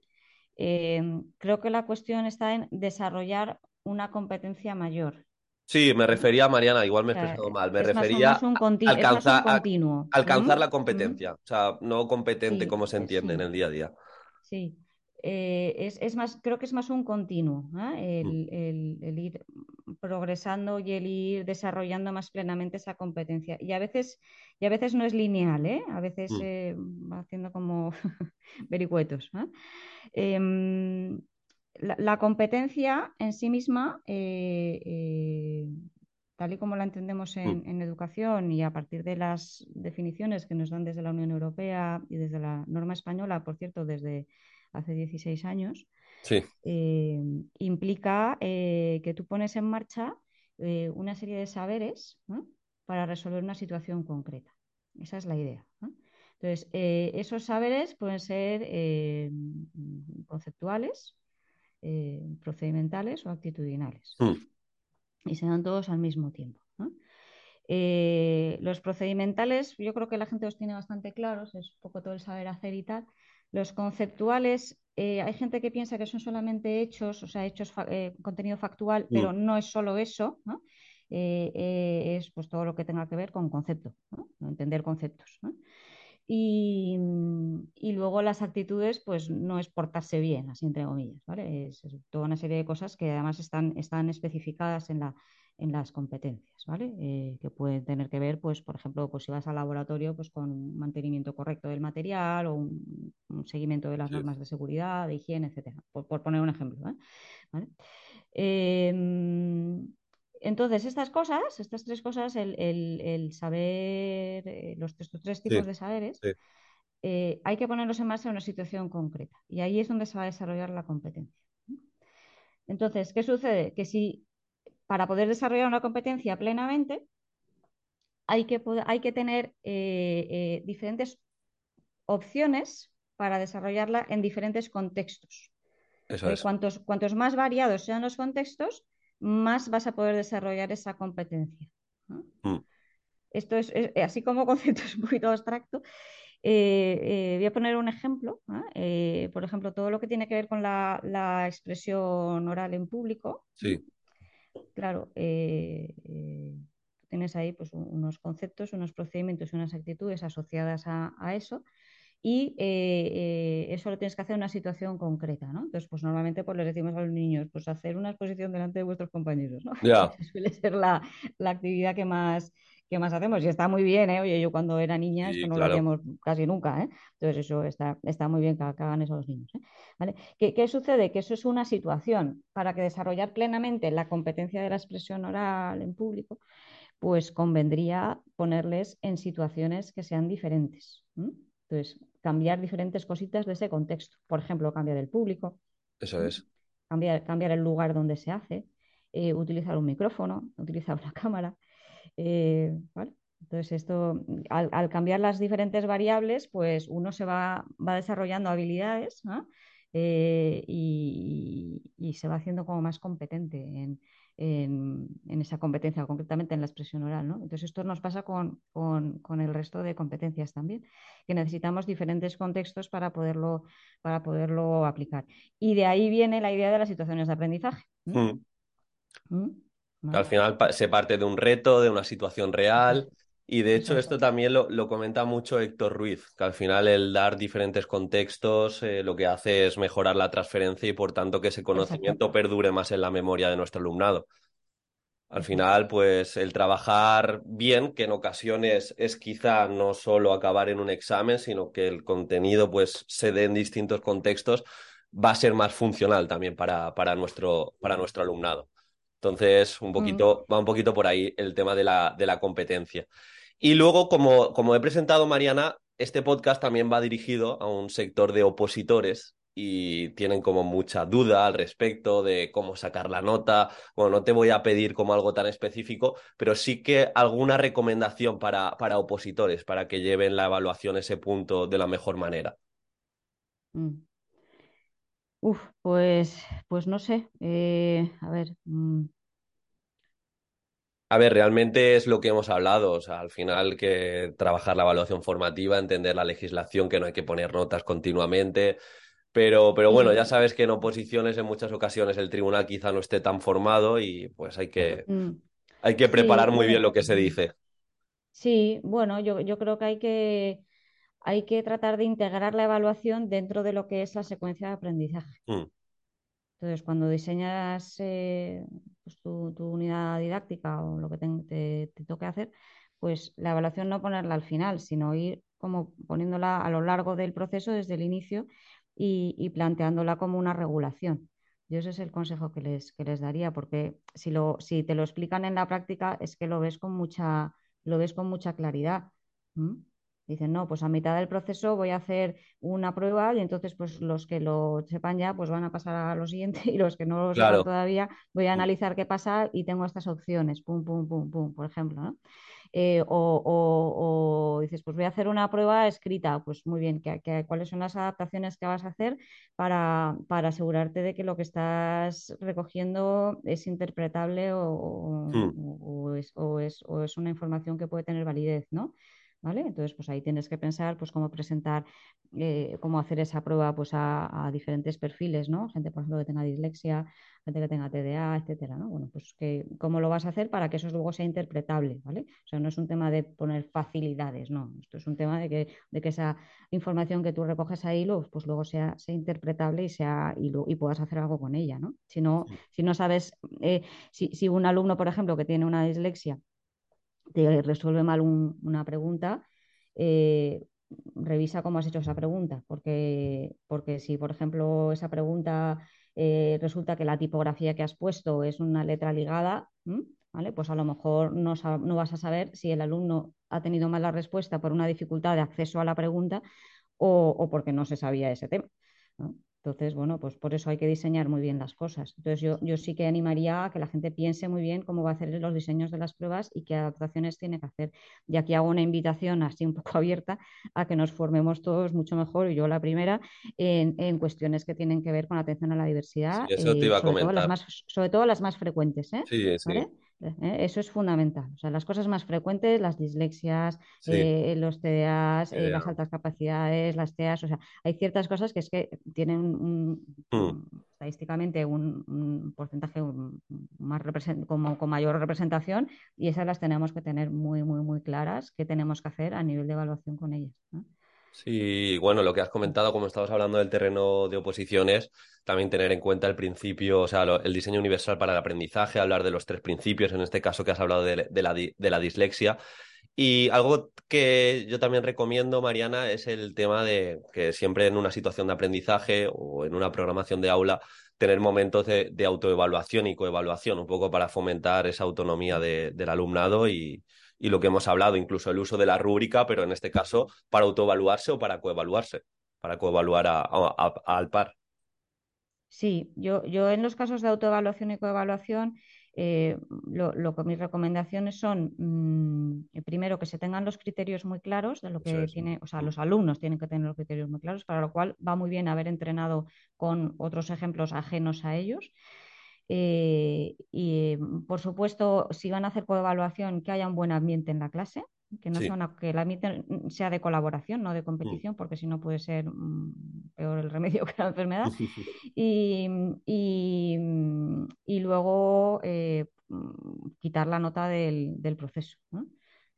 Speaker 2: Eh, creo que la cuestión está en desarrollar una competencia mayor.
Speaker 1: Sí, me refería a Mariana, igual me he expresado mal, me refería a alcanzar, alcanzar la competencia, o sea, no competente como se entiende en el día a día.
Speaker 2: Sí, eh, es, más, creo que es más un continuo, ¿eh? mm. el, ir progresando y el ir desarrollando más plenamente esa competencia. Y a veces, y a veces no es lineal, ¿eh? a veces mm. va haciendo como (laughs) vericuetos. Em, la, competencia en sí misma, tal y como la entendemos en, mm. en, educación y a partir de las definiciones que nos dan desde la Unión Europea y desde la norma española, por cierto, desde hace 16 años, eh, implica eh, que tú pones en marcha eh, una serie de saberes para resolver una situación concreta. Esa es la idea. Entonces, esos saberes pueden ser conceptuales, procedimentales o actitudinales. Hmm. Y se dan todos al mismo tiempo. los procedimentales, yo creo que la gente los tiene bastante claros, es un poco todo el saber hacer y tal. Los conceptuales, eh, hay gente que piensa que son solamente hechos, o sea, hechos, eh, contenido factual, pero no es solo eso, eh, es pues todo lo que tenga que ver con concepto, entender conceptos. Y, luego las actitudes, pues no es portarse bien, así entre comillas, ¿vale? Es, toda una serie de cosas que además están, están especificadas en la, en las competencias, ¿vale? Eh, que pueden tener que ver, pues, por ejemplo, pues si vas al laboratorio, pues con un mantenimiento correcto del material o un, seguimiento de las normas de seguridad, de higiene, etcétera, por, poner un ejemplo. ¿eh? Em, entonces, estas cosas, estas tres cosas, el, saber, eh, los, tres tipos de saberes, hay que ponerlos en marcha en una situación concreta. Y ahí es donde se va a desarrollar la competencia. Entonces, ¿qué sucede? Que si para poder desarrollar una competencia plenamente, hay que, hay que tener eh, eh, diferentes opciones para desarrollarla en diferentes contextos.
Speaker 1: Eso es.
Speaker 2: cuantos, cuantos, más variados sean los contextos, más vas a poder desarrollar esa competencia. Mm. Esto es, así como (laughs) concepto es un poquito abstracto. Eh, voy a poner un ejemplo. por ejemplo, todo lo que tiene que ver con la, la expresión oral en público.
Speaker 1: Sí
Speaker 2: claro, eh, eh, tienes ahí pues, unos conceptos, unos procedimientos, unas actitudes asociadas a, eso y eh, eso lo tienes que hacer en una situación concreta, ¿no? Entonces, pues normalmente pues, les decimos a los niños, pues hacer una exposición delante de vuestros compañeros, ¿no? (laughs) Suele ser la, actividad que más, ¿qué más hacemos? Y está muy bien, ¿eh? Oye, yo cuando era niña esto no lo hacíamos casi nunca, ¿eh? Entonces eso está, está muy bien que, que hagan eso los niños, ¿eh? ¿Vale? ¿Qué, qué sucede? Que eso es una situación para que desarrollar plenamente la competencia de la expresión oral en público, pues convendría ponerles en situaciones que sean diferentes. Entonces, cambiar diferentes cositas de ese contexto. Por ejemplo, cambiar el público,
Speaker 1: Eso es.
Speaker 2: cambiar, cambiar el lugar donde se hace, eh, utilizar un micrófono, utilizar una (laughs) cámara. Eh, ¿vale? Entonces, esto, al, al cambiar las diferentes variables, pues uno se va, va desarrollando habilidades, ¿no? Eh, y, y se va haciendo como más competente en, en- en esa competencia, concretamente en la expresión oral, ¿no? Entonces, esto nos pasa con, con- con el resto de competencias también, que necesitamos diferentes contextos para poderlo, para poderlo aplicar. Y de ahí viene la idea de las situaciones de aprendizaje. ¿m?
Speaker 1: Mm. Al final se parte de un reto, de una situación real. Y de hecho
Speaker 2: es.
Speaker 1: esto también lo, lo comenta mucho Héctor Ruiz, que al final el dar diferentes contextos eh, lo que hace es mejorar la transferencia y por tanto que ese
Speaker 2: Exacto.
Speaker 1: conocimiento perdure más en la memoria de nuestro alumnado. Al final, pues el trabajar bien, que en ocasiones es quizá no solo acabar en un examen, sino que el contenido pues se dé en distintos contextos, va a ser más funcional también para, para nuestro, para nuestro alumnado. Entonces, un
Speaker 2: Mm,
Speaker 1: poquito, va un poquito por ahí el tema de la, de la competencia. Y luego, como, como he presentado, Mariana, este podcast también va dirigido a un sector de opositores y tienen como mucha duda al respecto de cómo sacar la nota. Bueno, no te voy a pedir como algo tan específico, pero sí que alguna recomendación para, para opositores, para que lleven la evaluación ese punto de la mejor manera.
Speaker 2: mm. Uf, pues, pues no sé. eh, a ver. mm,
Speaker 1: A ver, realmente es lo que hemos hablado, o sea, al final que trabajar la evaluación formativa, entender la legislación, que no hay que poner notas continuamente, pero, pero bueno, ya sabes que en oposiciones en muchas ocasiones el tribunal quizá no esté tan formado y pues hay que,
Speaker 2: mm.
Speaker 1: hay que
Speaker 2: Sí,
Speaker 1: preparar muy bien lo que se dice.
Speaker 2: sí, bueno, yo, yo creo que hay que hay que tratar de integrar la evaluación dentro de lo que es la secuencia de aprendizaje.
Speaker 1: Mm,
Speaker 2: Entonces, cuando diseñas eh, pues, tu, tu unidad didáctica o lo que te, te- te toque hacer, pues la evaluación no ponerla al final, sino ir como poniéndola a lo largo del proceso desde el inicio y, y planteándola como una regulación. Yo ese es el consejo que les, que les daría, porque si, lo, si te lo explican en la práctica es que lo ves con mucha, lo ves con mucha claridad. ¿m? Dicen, no, pues a mitad del proceso voy a hacer una prueba y entonces pues los que lo sepan ya pues van a pasar a lo siguiente (laughs) y los que no lo sepan
Speaker 1: claro.
Speaker 2: todavía voy a
Speaker 1: Mm,
Speaker 2: analizar qué pasa y tengo estas opciones, pum, pum, pum, pum, por ejemplo, ¿no? Eh, o, o- o dices, pues voy a hacer una prueba escrita, pues muy bien, ¿qué- qué- cuáles son las adaptaciones que vas a hacer para, para asegurarte de que lo que estás recogiendo es interpretable o,
Speaker 1: mm,
Speaker 2: o es, o es- o es una información que puede tener validez, ¿no? ¿Vale? Entonces, pues ahí tienes que pensar pues cómo presentar, eh, cómo hacer esa prueba pues a, a diferentes perfiles, ¿no? Gente, por ejemplo, que tenga dislexia, gente que tenga TDA, etcétera, ¿no? Bueno, pues que, cómo lo vas a hacer para que eso luego sea interpretable, ¿vale? O sea, no es un tema de poner facilidades, no. Esto es un tema de que, de que esa información que tú recoges ahí, lo- pues luego sea, sea interpretable y, sea, y, lo- y puedas hacer algo con ella, ¿no? Si no, si no sabes, eh, si, si un alumno, por ejemplo, que tiene una dislexia, te resuelve mal un- una pregunta, eh, revisa cómo has hecho esa pregunta, porque, porque si, por ejemplo, esa pregunta eh, resulta que la tipografía que has puesto es una letra ligada. ¿vale? Pues a lo mejor no, vas a saber si el alumno ha tenido mala respuesta por una dificultad de acceso a la pregunta o, porque no se sabía ese tema. Entonces, bueno, pues por eso hay que diseñar muy bien las cosas. Entonces, yo, yo sí que animaría a que la gente piense muy bien cómo va a hacer los diseños de las pruebas y qué adaptaciones tiene que hacer. Y aquí hago una invitación así un poco (laughs) abierta a que nos formemos todos mucho mejor, y yo la primera, en, en cuestiones que tienen que ver con la atención a la
Speaker 1: Sí,
Speaker 2: diversidad,
Speaker 1: eso te
Speaker 2: eh,
Speaker 1: iba a
Speaker 2: sobre todo las
Speaker 1: comentar.
Speaker 2: más, sobre todo las más frecuentes, ¿eh?
Speaker 1: Sí, sí,
Speaker 2: ¿Vale? ¿Eh? Eso es fundamental. O sea, las cosas más frecuentes, las dislexias,
Speaker 1: sí.
Speaker 2: eh, los TDAs, eh, las altas capacidades, las TEAs, o sea, hay ciertas cosas que es que tienen un,
Speaker 1: Mm,
Speaker 2: un, estadísticamente un, un porcentaje un, más como, con mayor representación y esas las tenemos que tener muy, muy, muy claras qué tenemos que hacer a nivel de evaluación con ellas. ¿no?
Speaker 1: Sí, bueno, lo que has comentado, como estabas hablando del terreno de oposiciones, también tener en cuenta el principio, o sea, lo- el diseño universal para el aprendizaje, hablar de los tres principios, en este caso que has hablado de, de la, de la dislexia. Y algo que yo también recomiendo, Mariana, es el tema de que siempre en una situación de aprendizaje o en una programación de aula, tener momentos de, de autoevaluación y coevaluación, un poco para fomentar esa autonomía de- del alumnado y, y lo que hemos hablado, incluso el uso de la rúbrica, pero en este caso para autoevaluarse o para coevaluarse, para coevaluar a- a- a- al par.
Speaker 2: Sí, yo, yo en los casos de autoevaluación y coevaluación, eh, lo, lo que mis recomendaciones son, mm, primero, que se tengan los criterios muy claros de lo que
Speaker 1: es.
Speaker 2: tiene, o sea,
Speaker 1: Mm.
Speaker 2: los alumnos tienen que tener los criterios muy claros, para lo cual va muy bien haber entrenado con otros ejemplos ajenos a ellos. Eh, y, mm, por supuesto, si van a hacer coevaluación, que haya un buen ambiente en la clase, que no sea
Speaker 1: Sí.
Speaker 2: una- que el ambiente mm, sea de colaboración, no de
Speaker 1: Mm.
Speaker 2: competición, porque si no puede ser mm, peor el (laughs) remedio que la enfermedad. Y, y, mm, y luego eh, mm, quitar la nota del, del proceso, ¿no?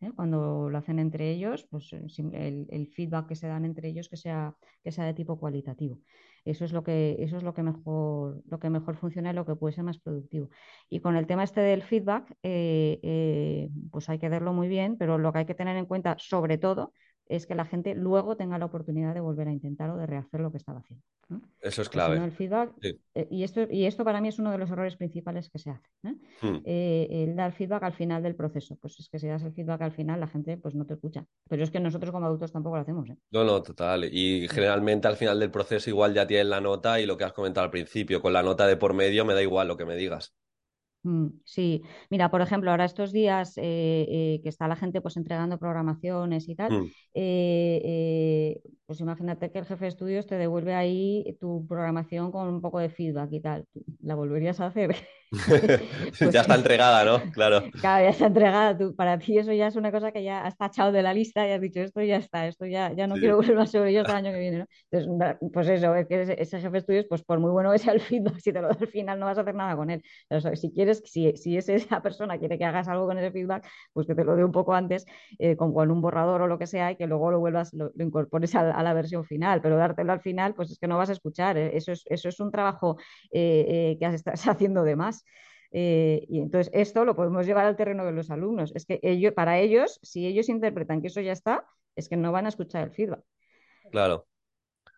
Speaker 2: ¿Eh? Cuando lo hacen entre ellos, pues eh, el, feedback que se dan entre ellos que sea, que sea de tipo cualitativo. Eso es lo que, eso es lo que mejor, lo que mejor funciona y lo que puede ser más productivo. Y con el tema este del feedback, eh, pues hay que verlo muy bien, pero lo que hay que tener en cuenta, sobre todo, es que la gente luego tenga la oportunidad de volver a intentar o de rehacer lo que estaba haciendo. ¿no?
Speaker 1: Eso es clave.
Speaker 2: el feedback,
Speaker 1: Sí.
Speaker 2: eh, y, esto, y esto para mí es uno de los errores principales que se hace. ¿eh?
Speaker 1: Mm.
Speaker 2: Eh, el dar feedback al final del proceso. Pues es que si das el feedback al final, la gente pues no te escucha. Pero es que nosotros como adultos tampoco lo hacemos. ¿eh?
Speaker 1: No, no, total. Y generalmente al final del proceso igual ya tienes la nota y lo que has comentado al principio, con la nota de por medio me da igual lo que me digas.
Speaker 2: Mm, Sí, mira, por ejemplo, ahora estos días eh, eh, que está la gente pues entregando programaciones y tal,
Speaker 1: Mm.
Speaker 2: eh, eh, pues imagínate que el jefe de estudios te devuelve ahí tu programación con un poco de feedback y tal. ¿La volverías a hacer? (laughs)
Speaker 1: Ya está entregada, ¿no? Claro.
Speaker 2: Cada vez está entregada. Tú, para ti eso ya es una cosa que ya has tachado de la lista y has dicho esto ya está, esto ya, ya no
Speaker 1: Sí.
Speaker 2: quiero volver más sobre ello hasta el año que viene, ¿no? Entonces, pues eso, es que ese, ese jefe de estudios, pues por muy bueno que sea el feedback, si te lo da al final no vas a hacer nada con él. O sea, si quieres, si, si es esa persona quiere que hagas algo con ese feedback, pues que te lo dé un poco antes, eh, con, con un borrador o lo que sea, y que luego lo vuelvas, lo, lo incorpores a, a la versión final. Pero dártelo al final, pues es que no vas a escuchar. ¿eh? Eso, es, eso es un trabajo eh, eh, que estás (laughs) haciendo de más. Eh, y entonces esto lo podemos llevar al terreno de los alumnos. Es que ellos, para ellos, si ellos interpretan que eso ya está, es que no van a escuchar el feedback.
Speaker 1: Claro.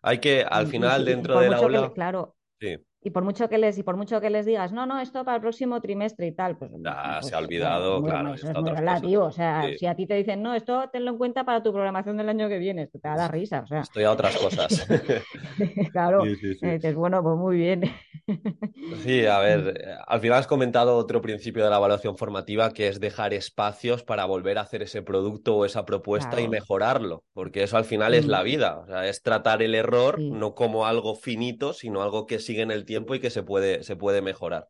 Speaker 1: Hay que, al final,
Speaker 2: y
Speaker 1: dentro del
Speaker 2: que,
Speaker 1: aula,
Speaker 2: le- claro,
Speaker 1: sí,
Speaker 2: y por mucho que les, y por mucho que les digas, no, no, esto para el próximo trimestre y tal, pues,
Speaker 1: ya
Speaker 2: pues
Speaker 1: se ha
Speaker 2: bueno,
Speaker 1: olvidado, claro, y
Speaker 2: eso es muy
Speaker 1: otras cosas.
Speaker 2: relativo. O sea,
Speaker 1: Sí,
Speaker 2: si a ti te dicen, no, esto tenlo en cuenta para tu programación del año que viene, esto te va a dar risa. O sea,
Speaker 1: estoy a otras cosas. (laughs)
Speaker 2: claro,
Speaker 1: Sí, sí, sí.
Speaker 2: eh, dices, bueno, pues muy bien. (laughs)
Speaker 1: Sí, a ver, eh, al final has comentado otro principio de la evaluación formativa que es dejar espacios para volver a hacer ese producto o esa propuesta y
Speaker 2: Claro.
Speaker 1: mejorarlo, porque eso al final es
Speaker 2: Mm,
Speaker 1: la vida, o sea, es tratar el error
Speaker 2: sí.
Speaker 1: no como algo finito, sino algo que sigue en el tiempo y que se puede, se puede mejorar.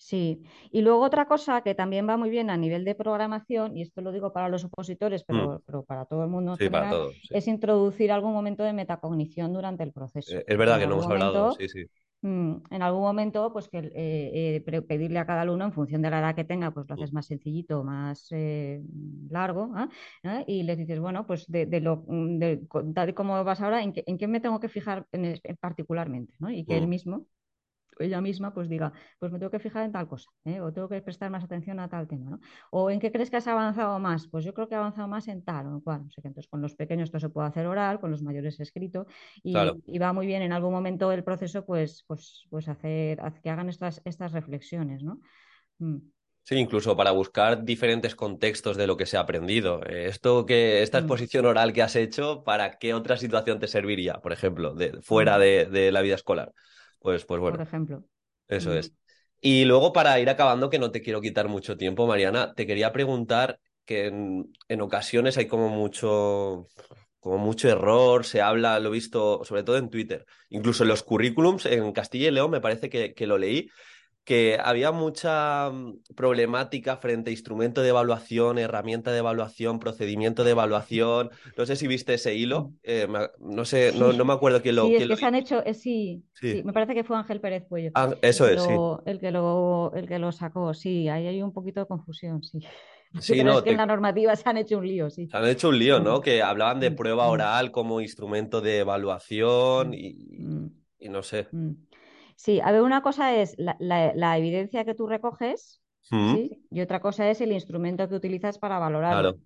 Speaker 2: Sí, y luego otra cosa que también va muy bien a nivel de programación, y esto lo digo para los opositores,
Speaker 1: Mm,
Speaker 2: pero, para todo el mundo en
Speaker 1: Sí, para
Speaker 2: general,
Speaker 1: todos, sí.
Speaker 2: es introducir algún momento de metacognición durante el proceso.
Speaker 1: Eh, Es verdad
Speaker 2: en
Speaker 1: que no hemos hablado, sí, sí.
Speaker 2: Mm, en algún momento, pues que eh, eh, pedirle a cada alumno, en función de la edad que tenga, pues lo haces más sencillito, más eh, largo, ¿ah? ¿Ah? Y les dices, bueno, pues de, de lo mm, de, tal y como vas ahora, ¿en qué, en qué me tengo que fijar en en particularmente, ¿no? Y que él
Speaker 1: mm,
Speaker 2: mismo ella misma pues diga, pues me tengo que fijar en tal cosa, ¿eh? o tengo que prestar más atención a tal tema, ¿no? O en qué crees que has avanzado más, pues yo creo que he avanzado más en tal o en cual, no sé qué. Entonces con los pequeños esto se puede hacer oral, con los mayores escrito
Speaker 1: Claro.
Speaker 2: y, va muy bien en algún momento del proceso pues, pues, pues hacer, que hagan estas, estas reflexiones, ¿no? Mm,
Speaker 1: Sí, incluso para buscar diferentes contextos de lo que se ha aprendido. Esto que, esta
Speaker 2: mm,
Speaker 1: exposición oral que has hecho, ¿para qué otra situación te serviría? Por ejemplo, de, fuera
Speaker 2: mm,
Speaker 1: de, de la vida escolar. Pues, pues
Speaker 2: por
Speaker 1: bueno,
Speaker 2: ejemplo.
Speaker 1: eso
Speaker 2: Mm,
Speaker 1: es. Y luego, para ir acabando, que no te quiero quitar mucho tiempo, Mariana, te quería preguntar que en, en ocasiones hay como mucho, como mucho error, se habla, lo he visto sobre todo en Twitter, incluso en los currículums, en Castilla y León me parece que, que lo leí que había mucha mm, problemática frente a instrumento de evaluación, herramienta de evaluación, procedimiento de evaluación. No sé si viste ese hilo, eh, me- no sé, no, no me acuerdo quién lo,
Speaker 2: sí, es
Speaker 1: quién lo
Speaker 2: que se han hecho, eh, sí,
Speaker 1: Sí,
Speaker 2: sí, me parece que fue Ángel Pérez Puello
Speaker 1: Ah, eso es, sí.
Speaker 2: lo, el que lo, el que lo sacó, sí, ahí hay un poquito de confusión, sí. (laughs)
Speaker 1: Sí,
Speaker 2: Pero es
Speaker 1: no,
Speaker 2: que en la normativa se han hecho un lío, sí.
Speaker 1: se han hecho un lío, ¿no? Que hablaban de
Speaker 2: mm,
Speaker 1: prueba
Speaker 2: mm,
Speaker 1: oral como instrumento de evaluación y, y no sé.
Speaker 2: Sí, a ver, una cosa es la, la- la evidencia que tú recoges,
Speaker 1: Mm,
Speaker 2: ¿sí? Y otra cosa es el instrumento que utilizas para valorarlo.
Speaker 1: claro,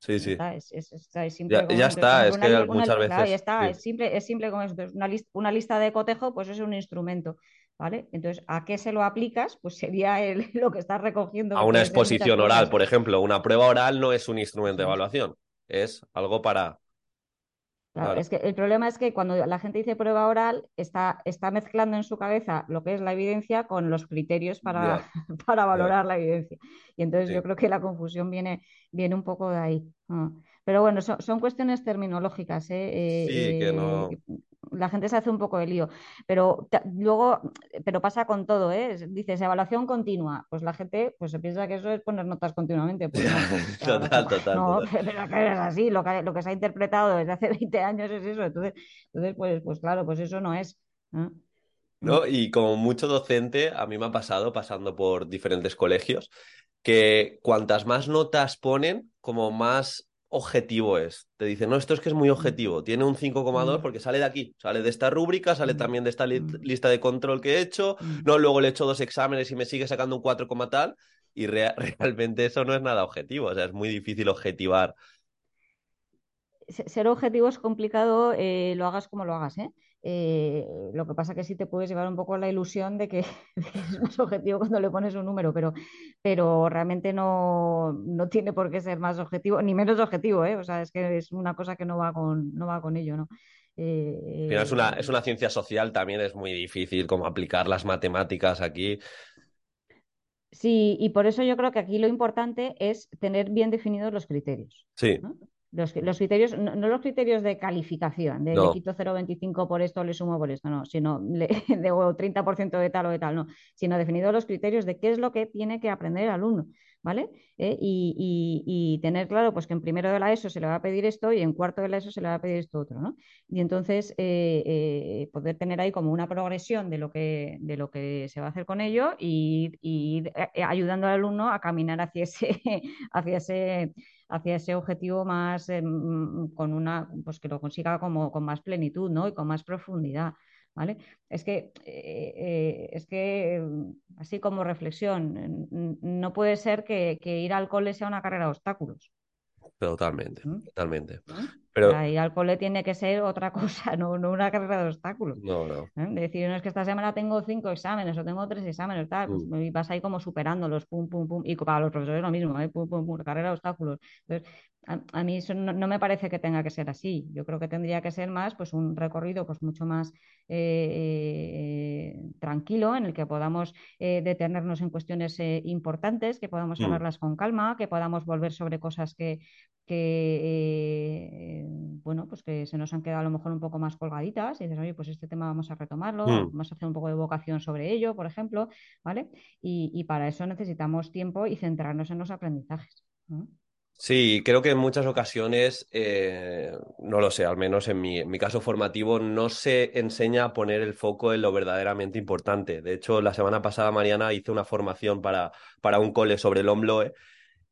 Speaker 1: sí, sí.
Speaker 2: está, es, es- es- es simple
Speaker 1: Ya,
Speaker 2: como
Speaker 1: está, es
Speaker 2: una,
Speaker 1: que
Speaker 2: una
Speaker 1: muchas
Speaker 2: claro, ya
Speaker 1: veces,
Speaker 2: está,
Speaker 1: sí.
Speaker 2: es simple, es simple como una, lis- una lista de cotejo, pues es un instrumento, ¿vale? Entonces, ¿a qué se lo aplicas? Pues sería el- (laughs) lo que estás recogiendo,
Speaker 1: A una exposición oral, por ejemplo, una prueba oral no es un instrumento de evaluación, es algo para,
Speaker 2: Claro,
Speaker 1: claro,
Speaker 2: es que el problema es que cuando la gente dice prueba oral, está, está mezclando en su cabeza lo que es la evidencia con los criterios para, (laughs) para valorar la evidencia. Y entonces yo creo que la confusión viene, viene un poco de ahí. Ah. Pero bueno, son, son cuestiones terminológicas, ¿eh?
Speaker 1: sí, que
Speaker 2: Eh,
Speaker 1: no,
Speaker 2: eh, la gente se hace un poco de lío. Pero luego, pero pasa con todo, ¿eh? Es- Dices evaluación continua. Pues la gente pues se piensa que eso es poner notas continuamente. Pues (laughs) no. Claro,
Speaker 1: total, total,
Speaker 2: no,
Speaker 1: total. (laughs)
Speaker 2: pero que es así, lo que, lo que se ha interpretado desde hace (laughs) 20 años es eso. Entonces, entonces pues, pues claro, pues eso no es. ¿no?
Speaker 1: Y como mucho docente, a mí me ha pasado, pasando por diferentes colegios, que cuantas más notas ponen, como más objetivo es. Te dicen, no, esto es que es muy
Speaker 2: mm,
Speaker 1: objetivo, tiene un 5,2
Speaker 2: mm,
Speaker 1: porque sale de aquí, sale de esta rúbrica, sale
Speaker 2: mm,
Speaker 1: también de esta li- lista de control que he hecho, no, luego le he hecho dos exámenes y me sigue sacando un 4, coma tal, y rea- (laughs) realmente eso no es nada objetivo, o sea, es muy difícil objetivar.
Speaker 2: se- Ser objetivo es complicado, eh, lo hagas como lo hagas, ¿eh? Eh, lo que pasa que sí te puedes llevar un poco la ilusión de que, (laughs) de que es más objetivo cuando le pones un número, pero, pero realmente no, no tiene por qué ser más objetivo, ni menos objetivo, ¿eh? O sea, es que es una cosa que no va con, no va con ello, ¿no?
Speaker 1: Es una, es
Speaker 2: Eh,
Speaker 1: una ciencia social, también es muy difícil como aplicar las matemáticas aquí.
Speaker 2: Sí, y por eso yo creo que aquí lo importante es tener bien definidos los criterios.
Speaker 1: Sí,
Speaker 2: ¿no? Los, los criterios, no, no los criterios de calificación, de le
Speaker 1: no,
Speaker 2: quito 0,25 por esto, le sumo por esto, no, sino le, de o 30% de tal o de tal, no, sino definidos los criterios de qué es lo que tiene que aprender el alumno, ¿vale? ¿Eh? Y, y- y tener claro pues que en primero de la ESO se le va a pedir esto y en cuarto de la ESO se le va a pedir esto otro, ¿no? Y entonces eh, eh, poder tener ahí como una progresión de lo que, de lo que se va a hacer con ello y, y ir ayudando al alumno a caminar hacia ese, (laughs) hacia ese, hacia ese objetivo más eh, mm, con una, pues que lo consiga como con más plenitud, ¿no? Y con más profundidad. ¿Vale? Es que, eh, eh, es que, mm, así como reflexión, no puede ser que, que ir al cole sea una carrera de obstáculos.
Speaker 1: Totalmente,
Speaker 2: ¿no?
Speaker 1: totalmente.
Speaker 2: O
Speaker 1: Pero
Speaker 2: ir al cole tiene que ser otra (laughs) cosa, no, no una carrera de obstáculos.
Speaker 1: no, no.
Speaker 2: ¿eh? De decir, no es que esta semana tengo cinco exámenes o tengo tres exámenes, tal, pues,
Speaker 1: Mm,
Speaker 2: y vas ahí como superándolos, pum, pum, pum, y para los profesores lo mismo, ¿eh? Pum, pum, pum, carrera de obstáculos. Entonces, a, a mí eso no, no me parece que tenga que ser así. Yo creo que tendría que ser más, pues, un recorrido, pues, mucho más eh, eh, tranquilo, en el que podamos eh, detenernos en cuestiones importantes, que podamos
Speaker 1: mm,
Speaker 2: hablarlas con calma, que podamos volver sobre cosas que, que bueno, pues que se nos han quedado a lo mejor un poco más colgaditas y dices, oye, pues este tema vamos a retomarlo,
Speaker 1: mm.
Speaker 2: vamos a hacer un poco de vocación sobre ello, por ejemplo, ¿vale? Y, y para eso necesitamos tiempo y centrarnos en los aprendizajes. ¿no?
Speaker 1: Sí, creo que en muchas ocasiones, eh, no lo sé, al menos en mi, caso formativo, no se enseña a poner el foco en lo verdaderamente importante. De hecho, la semana pasada, Mariana, hice una formación para, para un cole sobre el OMLOE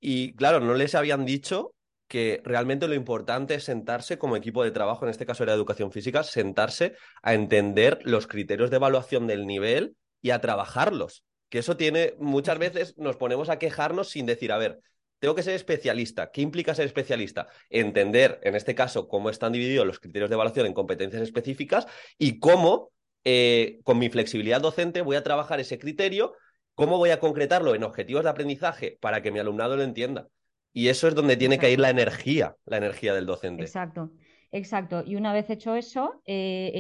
Speaker 1: y, claro, no les habían dicho que realmente lo importante es sentarse como equipo de trabajo, en este caso era educación física, sentarse a entender los criterios de evaluación del nivel y a trabajarlos. Que eso tiene, muchas veces nos ponemos a quejarnos sin decir, a ver, tengo que ser especialista. ¿Qué implica ser especialista? Entender, en este caso, cómo están divididos los criterios de evaluación en competencias específicas y cómo, eh, con mi flexibilidad docente, voy a trabajar ese criterio, cómo voy a concretarlo en objetivos de aprendizaje para que mi alumnado lo entienda. Y eso es donde tiene que ir la energía, la energía del docente.
Speaker 2: Exacto, exacto. Y una vez hecho eso, eh,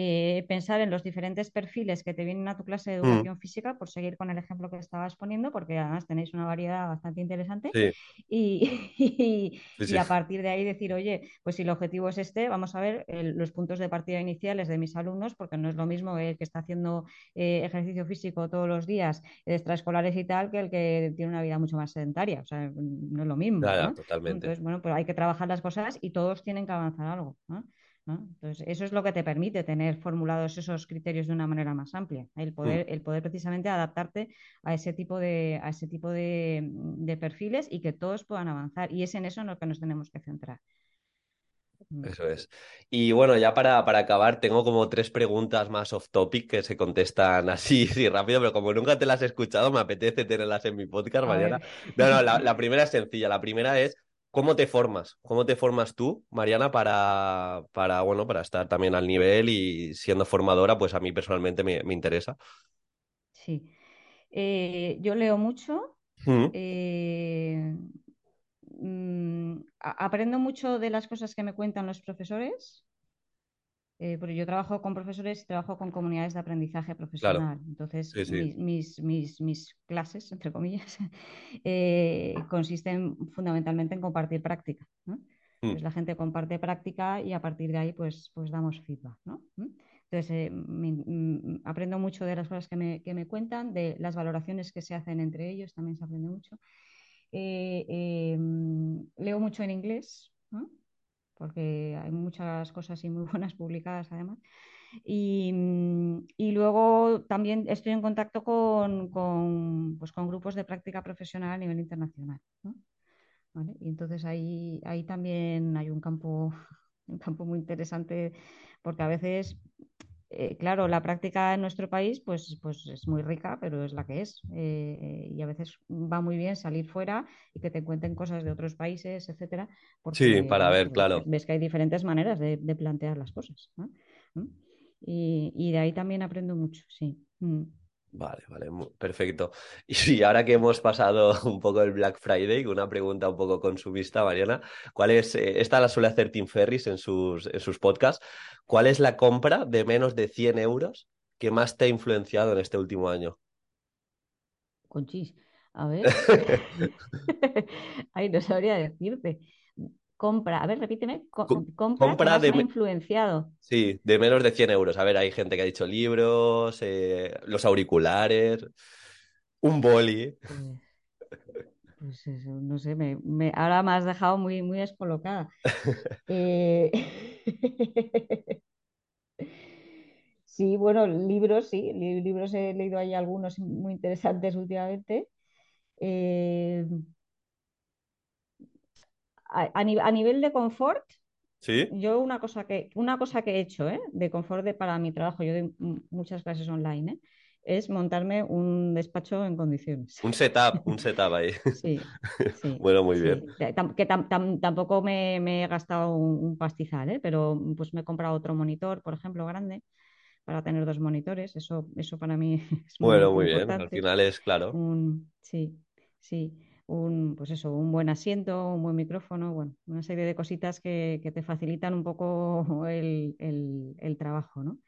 Speaker 2: eh, pensar en los diferentes perfiles que te vienen a tu clase de
Speaker 1: Mm,
Speaker 2: educación física, por seguir con el ejemplo que estabas poniendo, porque además tenéis una variedad bastante interesante.
Speaker 1: sí,
Speaker 2: Y, (laughs) y-
Speaker 1: sí,
Speaker 2: y
Speaker 1: sí.
Speaker 2: a partir de ahí decir, oye, pues si el objetivo es este, vamos a ver el- los puntos de partida iniciales de mis alumnos, porque no es lo mismo el que está haciendo eh, ejercicio físico todos los días, extraescolares y tal, que el que tiene una vida mucho más sedentaria. O sea, no es lo mismo, ¿no?
Speaker 1: totalmente.
Speaker 2: Entonces, bueno, pues hay que trabajar las cosas y todos tienen que avanzar algo, ¿no? Entonces, eso es lo que te permite tener formulados esos criterios de una manera más amplia, el poder, mm. el poder precisamente adaptarte a ese tipo, de, a ese tipo de, de perfiles y que todos puedan avanzar. Y es en eso en lo que nos tenemos que centrar.
Speaker 1: Mm. Eso es. Y bueno, ya para, para, acabar, tengo como tres preguntas más off topic que se contestan (laughs) así, sí, rápido, pero como nunca te las he escuchado, me apetece tenerlas en mi podcast mañana. No, no, la, primera es sencilla. La primera es, ¿cómo te formas? ¿Cómo te formas tú, Mariana, para, para, bueno, para estar también al nivel y siendo formadora? Pues a mí personalmente me, interesa.
Speaker 2: Sí. Eh, yo leo mucho. Mm. Eh, Mm, aprendo mucho de las cosas que me cuentan los profesores, eh, porque yo trabajo con profesores y trabajo con comunidades de aprendizaje profesional. Entonces, Mis, mis, mis, clases, entre comillas, (laughs) eh, consisten fundamentalmente en compartir práctica. ¿no? Mm. la gente comparte práctica y a partir de ahí pues, pues damos feedback. ¿no? ¿Mm? Entonces, eh, aprendo mucho de las cosas que me, que me cuentan, de las valoraciones que se hacen entre ellos, también se aprende mucho. Em, leo mucho en inglés, porque hay muchas cosas y muy buenas publicadas además. Y, mm, luego también estoy en contacto con, pues con, grupos de práctica profesional a nivel internacional. Y entonces ahí, ahí también hay un campo, (laughs) un campo muy interesante, porque a veces eh, claro, la práctica en nuestro país pues, pues es muy rica, pero es la que es. Eh, y a veces va muy bien salir fuera y que te cuenten cosas de otros países, etcétera.
Speaker 1: sí, para ver, claro.
Speaker 2: Ves que hay diferentes maneras de, plantear las cosas. ¿Mm? Y, de ahí también aprendo mucho, sí. Mm.
Speaker 1: Vale, vale, perfecto. (laughs) Y ahora que hemos pasado (laughs) un poco el Black Friday, una pregunta un poco consumista, Mariana, ¿cuál es, eh, esta la suele hacer Tim Ferris en sus, en sus podcasts, ¿cuál es la compra de menos de 100 euros que más te ha influenciado en este último año?
Speaker 2: Conchis, a ver. (laughs) Ay, no sabría decirte compra, a ver, repíteme, compra, de influenciado.
Speaker 1: Sí, de menos de 100 euros. A ver, hay gente que ha dicho libros, eh, los auriculares, un boli.
Speaker 2: Pues, pues no sé, me, ahora me has dejado muy, muy descolocada. (laughs) Eh, (laughs) sí, bueno, libros, sí, libros he leído ahí algunos muy interesantes últimamente. Eh, a, nivel de confort, yo una cosa que, una cosa que he hecho ¿eh? de confort para mi trabajo, yo doy muchas clases online, ¿eh? es montarme un despacho en condiciones.
Speaker 1: Un setup, un setup ahí. (laughs)
Speaker 2: Sí, sí (laughs)
Speaker 1: bueno, muy bien.
Speaker 2: Que tampoco me, he gastado un, pastizal, ¿eh? pero pues me he comprado otro monitor, por ejemplo, grande, para tener dos monitores. Eso, eso para mí (laughs) es
Speaker 1: muy Bueno, muy bien. Al final es claro.
Speaker 2: sí, sí un, pues eso, un buen asiento, un buen micrófono, bueno, una serie de cositas que, te facilitan un poco (laughs) el, trabajo, ¿no?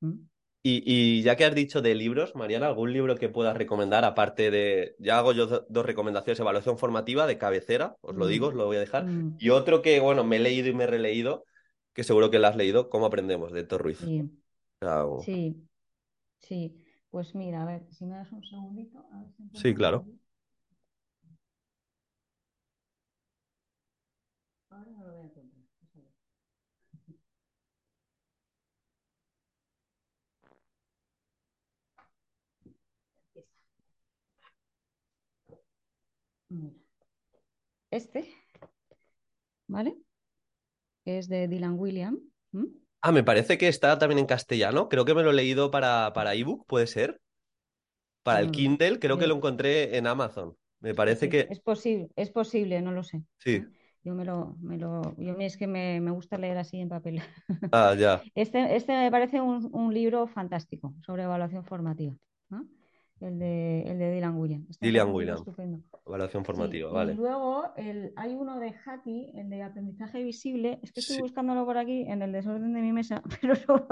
Speaker 1: ¿Mm? Y, ya que has dicho de libros, Mariana, ¿algún libro que puedas recomendar? Aparte de, ya hago yo dos recomendaciones, evaluación formativa de cabecera, os lo digo, os lo voy a dejar. Mm. Y otro que, bueno, me he leído y me he releído, que seguro que lo has leído, ¿Cómo aprendemos? de Héctor Ruiz.
Speaker 2: Sí. sí, Pues mira, a ver, si me das un segundito.
Speaker 1: sí, claro. Ahora no lo voy a encontrar.
Speaker 2: Este, ¿vale? Es de Dylan William.
Speaker 1: Ah, me parece que está también en castellano. Creo que me lo he leído para, para ebook, ¿puede ser? Para el Kindle, creo que lo encontré en Amazon. Me parece que.
Speaker 2: Es posible, es posible, no lo sé.
Speaker 1: Sí.
Speaker 2: Yo me lo, me lo, yo es que me, gusta leer así en papel.
Speaker 1: Ah, ya. (laughs)
Speaker 2: Este, este me parece un, libro fantástico sobre evaluación formativa. El, de, el de Dylan William.
Speaker 1: Este Dylan William. Evaluación formativa, vale.
Speaker 2: Y luego hay uno de Hattie, el de aprendizaje visible. Es que estoy buscándolo por aquí en el desorden de mi mesa, (laughs) pero no,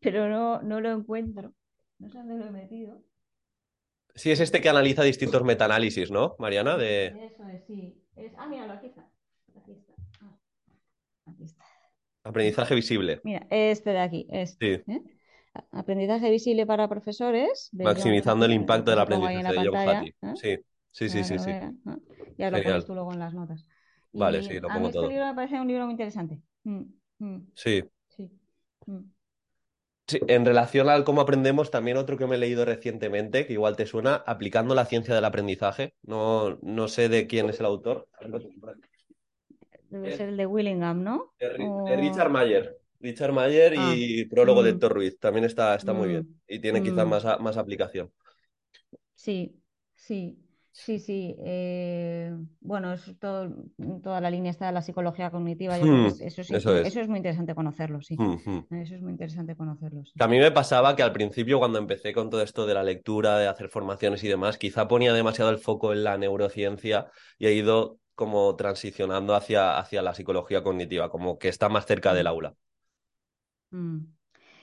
Speaker 2: pero no, no lo encuentro. No sé dónde lo he metido.
Speaker 1: Sí, es este que analiza distintos metaanálisis, ¿no, Mariana? De...
Speaker 2: Eso es, sí. Ah, míralo, aquí está.
Speaker 1: Aprendizaje visible.
Speaker 2: Mira, este de aquí. Este, ¿eh? Aprendizaje visible para profesores.
Speaker 1: Maximizando el impacto del aprendizaje de John Hattie. ¿eh? Sí, sí, sí, sí.
Speaker 2: Ya lo pones tú luego en las notas.
Speaker 1: vale, sí, lo pongo
Speaker 2: a mí Este libro me parece un libro muy interesante. Mm. Mm,
Speaker 1: Sí.
Speaker 2: sí. Mm.
Speaker 1: Sí, en relación al cómo aprendemos, también otro que me he leído recientemente, que igual te suena, aplicando la ciencia del aprendizaje. No, no sé de quién es el autor.
Speaker 2: Debe ser el de Willingham, ¿no?
Speaker 1: De, Ri-
Speaker 2: O-
Speaker 1: de Richard Mayer. Richard Mayer
Speaker 2: Ah,
Speaker 1: y prólogo de
Speaker 2: mm,
Speaker 1: Héctor Ruiz. También está, está muy
Speaker 2: mm,
Speaker 1: bien. Y tiene quizás
Speaker 2: mm.
Speaker 1: más, a- más aplicación.
Speaker 2: Sí, sí, sí, sí. eh, bueno, es todo, toda la línea está de la psicología cognitiva. Yo
Speaker 1: Hmm,
Speaker 2: es- eso sí,
Speaker 1: eso es.
Speaker 2: eso es muy interesante conocerlo, sí.
Speaker 1: Hmm, hmm.
Speaker 2: Eso es muy interesante conocerlo, sí.
Speaker 1: Que a mí me pasaba que al principio, cuando empecé con todo esto de la lectura, de hacer formaciones y demás, quizá ponía demasiado el foco en la neurociencia y he ido como transicionando hacia, hacia la psicología cognitiva, como que está más cerca del
Speaker 2: Mm,
Speaker 1: aula.
Speaker 2: mm.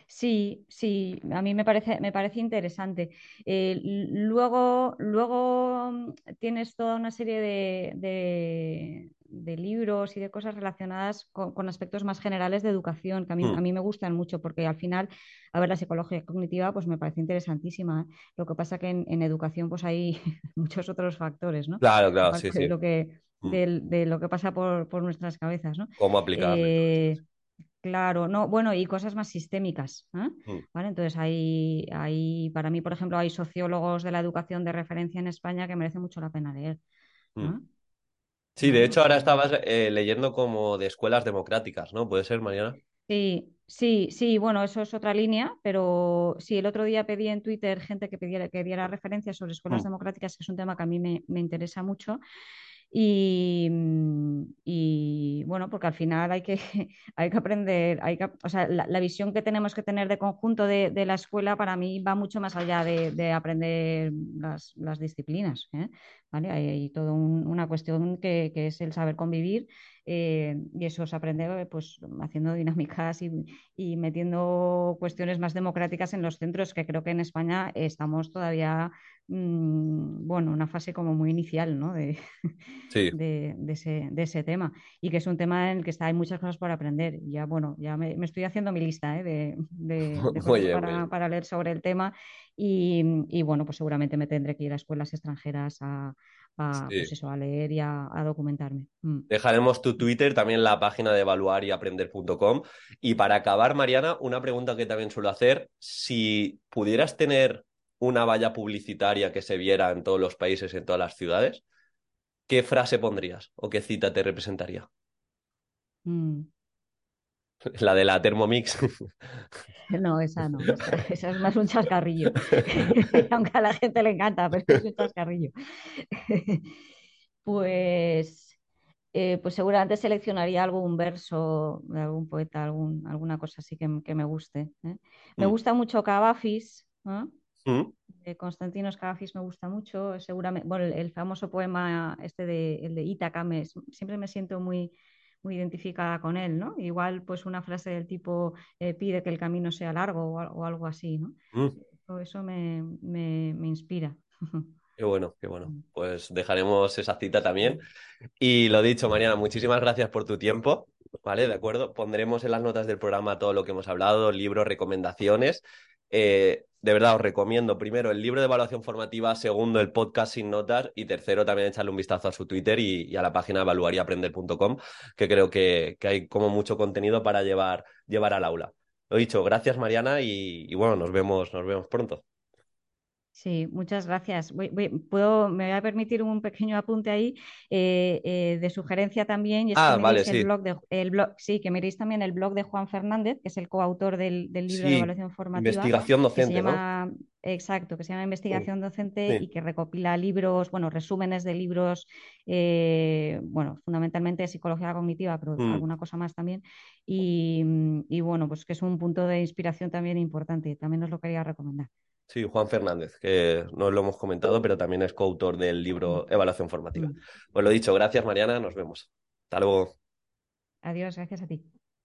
Speaker 2: Sí, sí, a mí me parece, me parece interesante. Eh, luego, luego mm, tienes toda una serie de, de- de libros y de cosas relacionadas con, con aspectos más generales de educación, que a mí, a mí me gustan mucho, porque al final, a ver, la psicología cognitiva pues me parece interesantísima. ¿eh? Lo que pasa que en, en educación pues hay (laughs) muchos otros factores, ¿no?
Speaker 1: Claro, claro, sí, sí.
Speaker 2: lo que,
Speaker 1: Hmm.
Speaker 2: del- de, lo que pasa por, por nuestras cabezas, ¿no?
Speaker 1: Cómo esto.
Speaker 2: Eh, Claro, no, bueno, y cosas más sistémicas, ¿eh?
Speaker 1: Hmm,
Speaker 2: ¿Vale? Entonces, hay, hay, para mí, por ejemplo, hay sociólogos de la educación de referencia en España que merece mucho la pena leer. ¿no?
Speaker 1: Sí, de hecho ahora estabas eh, leyendo como de escuelas democráticas, ¿no? ¿Puede ser, Mariana?
Speaker 2: sí, sí, sí, bueno, eso es otra línea, pero sí, el otro día pedí en Twitter gente que, pidiera, que diera referencias sobre escuelas democráticas, que es un tema que a mí me, me interesa mucho. Y, mm, y, bueno, porque al final hay que, (laughs) hay que aprender, hay que, o sea, la, la visión que tenemos que tener de conjunto de, de la escuela para mí va mucho más allá de, de aprender las, las disciplinas, ¿eh? ¿Vale? Hay, hay toda un- una cuestión que, que es el saber convivir eh, y eso se aprende pues, haciendo dinámicas y, y metiendo cuestiones más democráticas en los centros, que creo que en España estamos todavía, mm, bueno, una fase como muy inicial, ¿no? De,
Speaker 1: Sí,
Speaker 2: de, de ese, de ese tema y que es un tema en el que está, hay muchas cosas por aprender. Ya, bueno, ya me, me estoy haciendo mi lista ¿eh? de, (laughs) cosas para,
Speaker 1: bien.
Speaker 2: para leer sobre el tema y, y, bueno, pues seguramente me tendré que ir a escuelas extranjeras a, a,
Speaker 1: Sí.
Speaker 2: pues eso, a leer y a, a documentarme. Mm.
Speaker 1: Dejaremos tu Twitter, también la página de evaluar y aprender.com. Y para acabar, Mariana, una pregunta que también suelo hacer. Si pudieras tener una valla publicitaria que se viera en todos los países, en todas las ciudades, ¿qué frase pondrías o qué cita te representaría?
Speaker 2: Mm. (laughs)
Speaker 1: La de la Thermomix. (laughs)
Speaker 2: No, esa no, (laughs) esa, esa es más un chascarrillo, aunque a la gente le encanta, pero es un chascarrillo. Pues, eh, pues seguramente seleccionaría algún verso de algún poeta, algún, alguna cosa así que, que me guste. ¿eh? Me
Speaker 1: Mm,
Speaker 2: gusta mucho Cavafis, ¿no?
Speaker 1: mm,
Speaker 2: De Constantinos Cavafis me gusta mucho, seguramente, bueno, el, el famoso poema este de, el de Ítaca, me- siempre me siento muy, muy identificada con él, ¿no? Igual pues una frase del tipo eh, pide que el camino sea largo o, al- o algo así, ¿no?
Speaker 1: mm.
Speaker 2: Eso me, me, me inspira. (laughs)
Speaker 1: Qué bueno, qué bueno. Pues dejaremos esa cita también. Y lo dicho, Mariana, muchísimas gracias por tu tiempo. ¿Vale? De acuerdo. Pondremos en las notas del programa todo lo que hemos hablado, libros, recomendaciones. Eh, de verdad, os recomiendo primero el libro de evaluación formativa, segundo el podcast sin notas y tercero también echarle un vistazo a su Twitter y, a la página evaluariaprender.com, que creo que, que hay como mucho contenido para llevar, llevar al aula. Lo dicho, gracias Mariana y, y bueno, nos vemos, nos vemos pronto.
Speaker 2: Sí, muchas gracias. Voy- voy- puedo, me voy a permitir un pequeño apunte ahí eh, eh, de sugerencia también, y es que
Speaker 1: Ah, vale,
Speaker 2: miréis el
Speaker 1: sí.
Speaker 2: blog de, el blog, sí, que miréis también el blog de Juan Fernández, que es el coautor del, del libro de evaluación formativa,
Speaker 1: investigación
Speaker 2: que se
Speaker 1: docente, ¿no?
Speaker 2: llama, exacto, que se llama Investigación Docente y que recopila libros, bueno, resúmenes de libros, eh, bueno, fundamentalmente de psicología cognitiva, pero
Speaker 1: Mm.
Speaker 2: alguna cosa más también. Y, y bueno, pues que es un punto de inspiración también importante. También os lo quería recomendar.
Speaker 1: Sí, Juan Fernández, que no lo hemos comentado, pero también es coautor del libro. Evaluación Formativa. Pues lo dicho, gracias Mariana, nos vemos. Hasta luego.
Speaker 2: Adiós, gracias a ti.